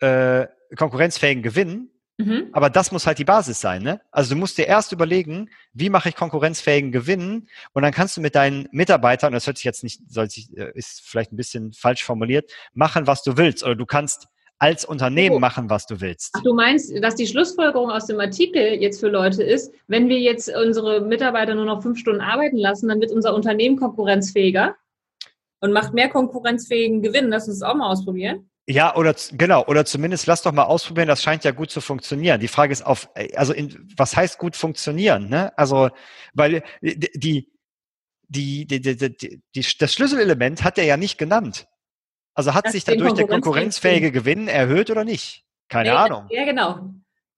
äh, konkurrenzfähigen Gewinn, Mhm. Aber das muss halt die Basis sein. Ne? Also du musst dir erst überlegen, wie mache ich konkurrenzfähigen Gewinn und dann kannst du mit deinen Mitarbeitern, das hört sich jetzt nicht, sich, äh, ist vielleicht ein bisschen falsch formuliert, machen, was du willst. Oder du kannst als Unternehmen machen, was du willst. Ach, du meinst, dass die Schlussfolgerung aus dem Artikel jetzt für Leute ist, wenn wir jetzt unsere Mitarbeiter nur noch fünf Stunden arbeiten lassen, dann wird unser Unternehmen konkurrenzfähiger und macht mehr konkurrenzfähigen Gewinn. Lass uns das auch mal ausprobieren. Ja, oder genau, oder zumindest lass doch mal ausprobieren, das scheint ja gut zu funktionieren. Die Frage ist auf, also in, was heißt gut funktionieren? Ne? Also, weil die, die, die, die, die, die, das Schlüsselelement hat er ja nicht genannt. Also hat das sich dadurch der konkurrenzfähige Gewinn erhöht oder nicht? Keine ja, Ahnung. Ja, genau.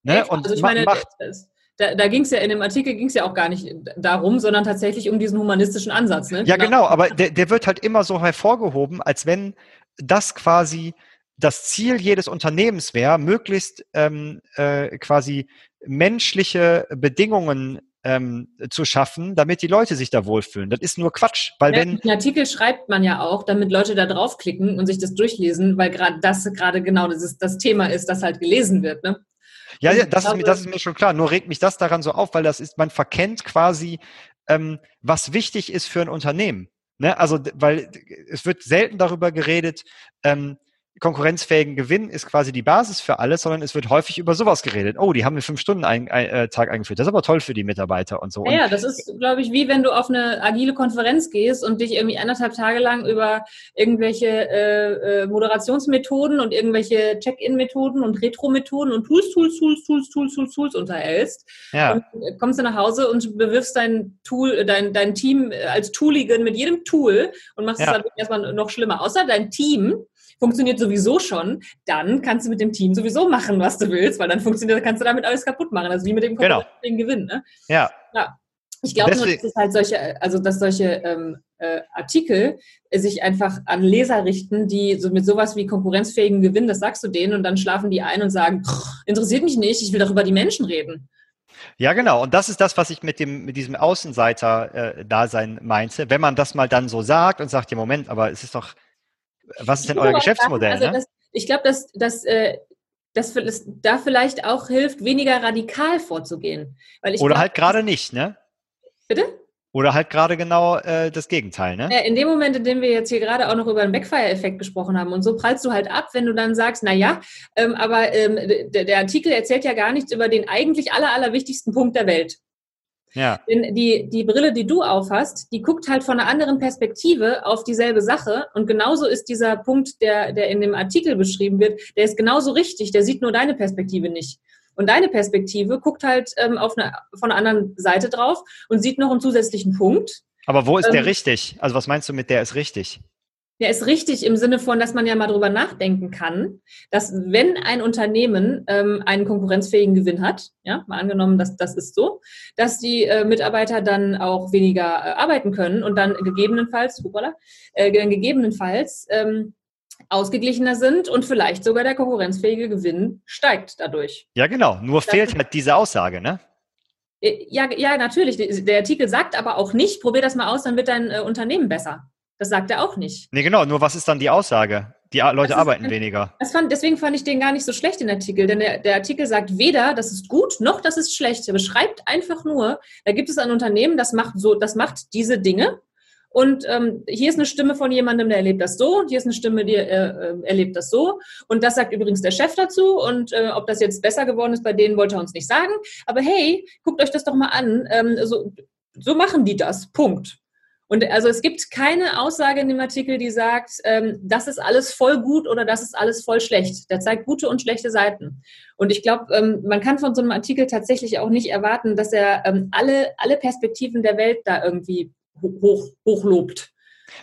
Ne? Und also ich meine, macht, das, da, da ging es ja in dem Artikel ging es ja auch gar nicht darum, sondern tatsächlich um diesen humanistischen Ansatz. Ne? Ja, genau, aber der, der wird halt immer so hervorgehoben, als wenn das quasi das Ziel jedes Unternehmens wäre, möglichst ähm, äh, quasi menschliche Bedingungen ähm, zu schaffen, damit die Leute sich da wohlfühlen. Das ist nur Quatsch, weil ja, wenn den Artikel schreibt man ja auch, damit Leute da draufklicken und sich das durchlesen, weil gerade das gerade genau das, ist, das Thema ist, das halt gelesen wird. Ne? Ja, ja, das, glaube, ist mir, das ist mir schon klar. Nur regt mich das daran so auf, weil das ist, man verkennt quasi, ähm, was wichtig ist für ein Unternehmen. Ne? Also, weil es wird selten darüber geredet, ähm, konkurrenzfähigen Gewinn ist quasi die Basis für alles, sondern es wird häufig über sowas geredet. Oh, die haben wir fünf Stunden ein, ein, äh, Tag eingeführt. Das ist aber toll für die Mitarbeiter und so. Ja, ja das ist, glaube ich, wie wenn du auf eine agile Konferenz gehst und dich irgendwie anderthalb Tage lang über irgendwelche äh, äh, Moderationsmethoden und irgendwelche Check-in-Methoden und Retro-Methoden und Tools, Tools, Tools, Tools, Tools, Tools, Tools unterhältst. Ja. Und äh, kommst du nach Hause und bewirfst dein Tool, dein, dein Team als Tooligen mit jedem Tool und machst ja. es dann erstmal noch schlimmer. Außer dein Team funktioniert sowieso schon, dann kannst du mit dem Team sowieso machen, was du willst, weil dann funktioniert, kannst du damit alles kaputt machen. Also wie mit dem genau. Gewinn. Ne? Ja. ja. Ich glaube nur, dass es halt solche, also dass solche ähm, äh, Artikel sich einfach an Leser richten, die so mit sowas wie konkurrenzfähigen Gewinn, das sagst du denen und dann schlafen die ein und sagen, interessiert mich nicht, ich will darüber die Menschen reden. Ja, genau. Und das ist das, was ich mit dem, mit diesem Außenseiter-Dasein äh, meinte. Wenn man das mal dann so sagt und sagt, ja, Moment, aber es ist doch, was ist denn euer Geschäftsmodell? Also ne? das, ich glaube, dass, dass, äh, dass es da vielleicht auch hilft, weniger radikal vorzugehen. Oder glaub, halt gerade nicht, ne? Bitte? Oder halt gerade genau äh, das Gegenteil, ne? In dem Moment, in dem wir jetzt hier gerade auch noch über den Backfire-Effekt gesprochen haben und so prallst du halt ab, wenn du dann sagst, na ja, ähm, aber ähm, der, der, Artikel erzählt ja gar nichts über den eigentlich aller, allerwichtigsten Punkt der Welt. Ja. Denn die, die Brille, die du aufhast, die guckt halt von einer anderen Perspektive auf dieselbe Sache. Und genauso ist dieser Punkt, der, der in dem Artikel beschrieben wird, der ist genauso richtig. Der sieht nur deine Perspektive nicht. Und deine Perspektive guckt halt ähm, auf eine, von einer anderen Seite drauf und sieht noch einen zusätzlichen Punkt. Aber wo ist ähm, der richtig? Also was meinst du mit der ist richtig? Ja, ist richtig im Sinne von, dass man ja mal drüber nachdenken kann, dass wenn ein Unternehmen ähm, einen konkurrenzfähigen Gewinn hat, ja, mal angenommen, dass das ist so, dass die äh, Mitarbeiter dann auch weniger äh, arbeiten können und dann gegebenenfalls, hoppala, äh, gegebenenfalls ähm, ausgeglichener sind und vielleicht sogar der konkurrenzfähige Gewinn steigt dadurch. Ja, genau. Nur das fehlt halt diese Aussage, ne? Äh, ja, ja, natürlich. Der Artikel sagt aber auch nicht, probier das mal aus, dann wird dein äh, Unternehmen besser. Das sagt er auch nicht. Nee, genau. Nur was ist dann die Aussage? Die Leute ist, arbeiten weniger. Fand, deswegen fand ich den gar nicht so schlecht, den Artikel. Denn der, der, Artikel sagt weder, das ist gut, noch das ist schlecht. Er beschreibt einfach nur, da gibt es ein Unternehmen, das macht so, das macht diese Dinge. Und ähm, hier ist eine Stimme von jemandem, der erlebt das so, und hier ist eine Stimme, die äh, äh, erlebt das so. Und das sagt übrigens der Chef dazu. Und äh, ob das jetzt besser geworden ist bei denen, wollte er uns nicht sagen. Aber hey, guckt euch das doch mal an. Ähm, so, so machen die das. Punkt. Und also es gibt keine Aussage in dem Artikel, die sagt, ähm, das ist alles voll gut oder das ist alles voll schlecht. Der zeigt gute und schlechte Seiten. Und ich glaube, ähm, man kann von so einem Artikel tatsächlich auch nicht erwarten, dass er ähm, alle, alle Perspektiven der Welt da irgendwie hoch, hochlobt.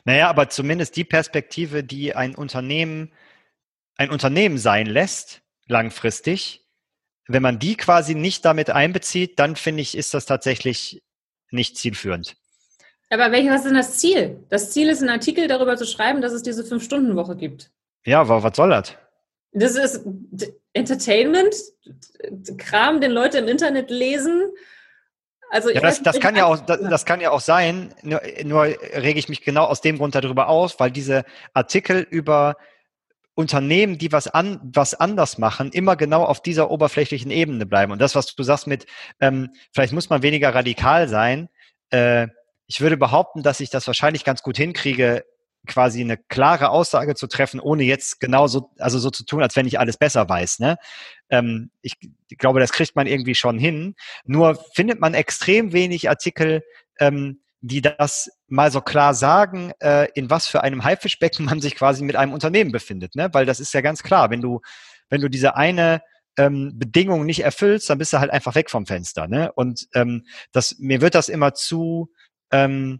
Naja, aber zumindest die Perspektive, die ein Unternehmen, ein Unternehmen sein lässt, langfristig, wenn man die quasi nicht damit einbezieht, dann finde ich, ist das tatsächlich nicht zielführend. Aber welches was ist denn das Ziel? Das Ziel ist, einen Artikel darüber zu schreiben, dass es diese Fünf-Stunden-Woche gibt. Ja, aber was soll das? Das ist Entertainment, Kram, den Leute im Internet lesen. Also ja, das, das kann ja auch, das, das, kann ja auch sein. Nur, nur rege ich mich genau aus dem Grund darüber aus, weil diese Artikel über Unternehmen, die was an, was anders machen, immer genau auf dieser oberflächlichen Ebene bleiben. Und das, was du sagst mit, ähm, vielleicht muss man weniger radikal sein. Äh, ich würde behaupten, dass ich das wahrscheinlich ganz gut hinkriege, quasi eine klare Aussage zu treffen, ohne jetzt genauso, also so zu tun, als wenn ich alles besser weiß. Ne? Ähm, ich, ich glaube, das kriegt man irgendwie schon hin. Nur findet man extrem wenig Artikel, ähm, die das mal so klar sagen, äh, in was für einem Haifischbecken man sich quasi mit einem Unternehmen befindet. Ne? Weil das ist ja ganz klar, wenn du, wenn du diese eine ähm, Bedingung nicht erfüllst, dann bist du halt einfach weg vom Fenster. Ne? Und ähm, das, mir wird das immer zu, ähm,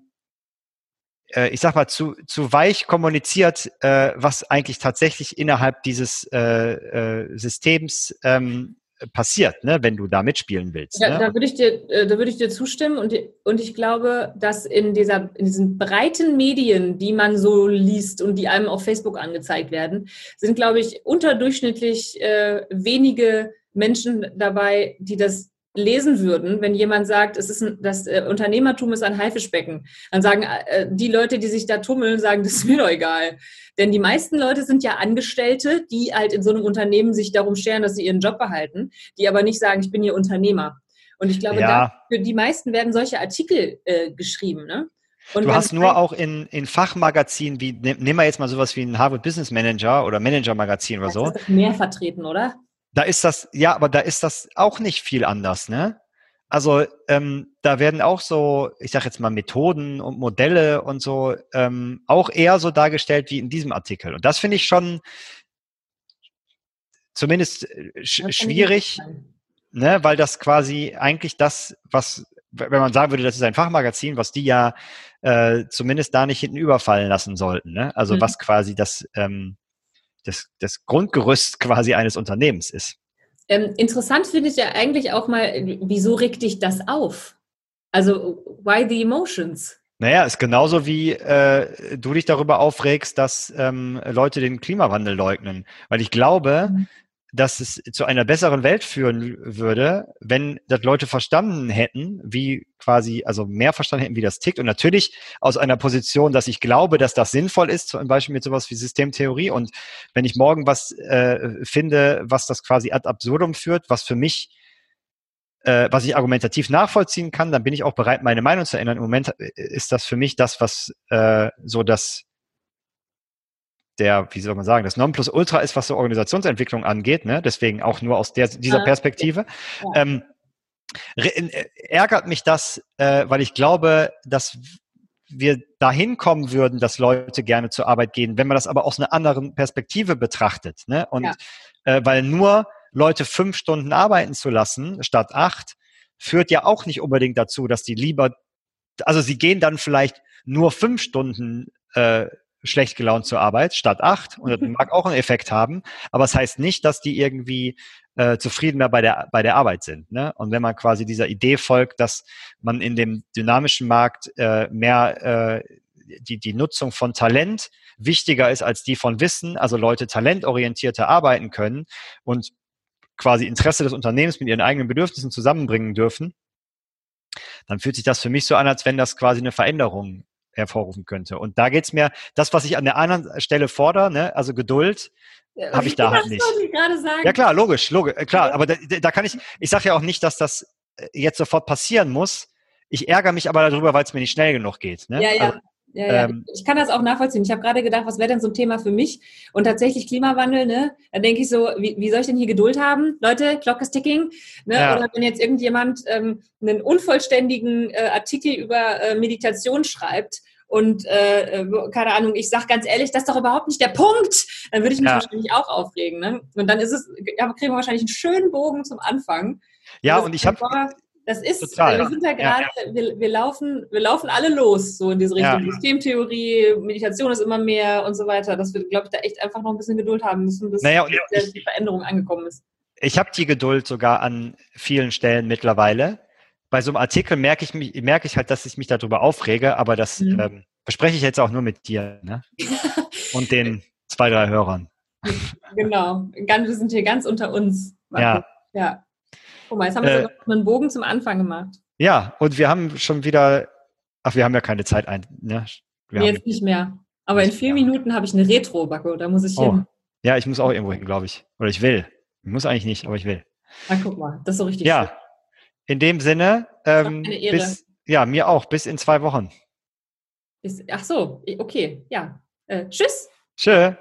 äh, ich sag mal, zu, zu weich kommuniziert, äh, was eigentlich tatsächlich innerhalb dieses äh, äh, Systems ähm, passiert, ne, wenn du da mitspielen willst. Ja, ne? Da würde ich dir, äh, da würde ich dir zustimmen und, und ich glaube, dass in dieser, in diesen breiten Medien, die man so liest und die einem auf Facebook angezeigt werden, sind, glaube ich, unterdurchschnittlich äh, wenige Menschen dabei, die das lesen würden, wenn jemand sagt, es ist ein, das äh, Unternehmertum ist ein Haifischbecken, dann sagen äh, die Leute, die sich da tummeln, sagen, das ist mir doch egal. Denn die meisten Leute sind ja Angestellte, die halt in so einem Unternehmen sich darum scheren, dass sie ihren Job behalten, die aber nicht sagen, ich bin hier Unternehmer. Und ich glaube, ja. für die meisten werden solche Artikel äh, geschrieben. Ne? Und du hast nur auch in, in Fachmagazinen, wie nehmen wir jetzt mal sowas wie ein Harvard Business Manager oder Manager Magazin oder so. Das ist mehr vertreten, oder? Da ist das, ja, aber da ist das auch nicht viel anders, ne? Also ähm, da werden auch so, ich sage jetzt mal Methoden und Modelle und so ähm, auch eher so dargestellt wie in diesem Artikel. Und das finde ich schon zumindest äh, sch schwierig, ne, weil das quasi eigentlich das, was, wenn man sagen würde, das ist ein Fachmagazin, was die ja äh, zumindest da nicht hinten überfallen lassen sollten. Ne? Also mhm. was quasi das ähm, das, das Grundgerüst quasi eines Unternehmens ist. Ähm, interessant finde ich ja eigentlich auch mal, wieso regt dich das auf? Also, why the emotions? Naja, ist genauso wie äh, du dich darüber aufregst, dass ähm, Leute den Klimawandel leugnen. Weil ich glaube, mhm dass es zu einer besseren Welt führen würde, wenn das Leute verstanden hätten, wie quasi, also mehr verstanden hätten, wie das tickt. Und natürlich aus einer Position, dass ich glaube, dass das sinnvoll ist, zum Beispiel mit sowas wie Systemtheorie. Und wenn ich morgen was äh, finde, was das quasi ad absurdum führt, was für mich äh, was ich argumentativ nachvollziehen kann, dann bin ich auch bereit, meine Meinung zu ändern. Im Moment äh, ist das für mich das, was äh, so das der, wie soll man sagen, das Nonplusultra ist, was so Organisationsentwicklung angeht, ne? deswegen auch nur aus der, dieser ja. Perspektive. Ja. Ähm, äh, ärgert mich das, äh, weil ich glaube, dass wir dahin kommen würden, dass Leute gerne zur Arbeit gehen, wenn man das aber aus einer anderen Perspektive betrachtet. Ne? Und ja. äh, weil nur Leute fünf Stunden arbeiten zu lassen statt acht, führt ja auch nicht unbedingt dazu, dass die lieber, also sie gehen dann vielleicht nur fünf Stunden äh, schlecht gelaunt zur Arbeit statt acht. Und das mag auch einen Effekt haben. Aber es das heißt nicht, dass die irgendwie äh, zufriedener bei der, bei der Arbeit sind. Ne? Und wenn man quasi dieser Idee folgt, dass man in dem dynamischen Markt äh, mehr äh, die, die Nutzung von Talent wichtiger ist als die von Wissen, also Leute talentorientierter arbeiten können und quasi Interesse des Unternehmens mit ihren eigenen Bedürfnissen zusammenbringen dürfen, dann fühlt sich das für mich so an, als wenn das quasi eine Veränderung hervorrufen könnte. Und da geht's mir, das, was ich an der anderen Stelle fordere, ne, also Geduld, ja, habe ich da halt nicht. Ja klar, logisch, logisch, äh, klar. Aber da, da kann ich, ich sage ja auch nicht, dass das äh, jetzt sofort passieren muss. Ich ärgere mich aber darüber, weil es mir nicht schnell genug geht. Ne? Ja, ja. Also, ja, ja. Ähm, ich kann das auch nachvollziehen. Ich habe gerade gedacht, was wäre denn so ein Thema für mich? Und tatsächlich Klimawandel, ne? Da denke ich so, wie, wie soll ich denn hier Geduld haben? Leute, Clock is ticking. Ne? Ja. Oder wenn jetzt irgendjemand ähm, einen unvollständigen äh, Artikel über äh, Meditation schreibt und äh, keine Ahnung, ich sage ganz ehrlich, das ist doch überhaupt nicht der Punkt, dann würde ich mich ja. wahrscheinlich auch aufregen. Ne? Und dann ist es, ja, kriegen wir wahrscheinlich einen schönen Bogen zum Anfang. Ja, und, und ich habe das ist, Total, wir sind da gerade, ja, ja. wir, wir, laufen, wir laufen alle los, so in diese Richtung. Ja. Systemtheorie, Meditation ist immer mehr und so weiter, dass wir, glaube ich, da echt einfach noch ein bisschen Geduld haben müssen, bis naja, ich, die Veränderung angekommen ist. Ich habe die Geduld sogar an vielen Stellen mittlerweile. bei so einem Artikel merke ich mich, merke ich halt, dass ich mich darüber aufrege, aber das mhm. ähm, bespreche ich jetzt auch nur mit dir ne? und den zwei, drei Hörern. Genau, ganz, wir sind hier ganz unter uns. Ja. ja. Guck mal, jetzt haben wir äh, sogar einen Bogen zum Anfang gemacht. Ja, und wir haben schon wieder, ach, wir haben ja keine Zeit ein. Ne? Wir nee, jetzt nicht mehr. Aber in vier Minuten habe ich eine Retro-Backe, da muss ich oh. hin. Ja, ich muss auch irgendwo hin, glaube ich. Oder ich will. Ich muss eigentlich nicht, aber ich will. Na, guck mal, das ist so richtig. Ja, schön. in dem Sinne, ähm, bis, ja, mir auch, bis in zwei Wochen. Ist, ach so, okay, ja. Äh, tschüss. Tschüss.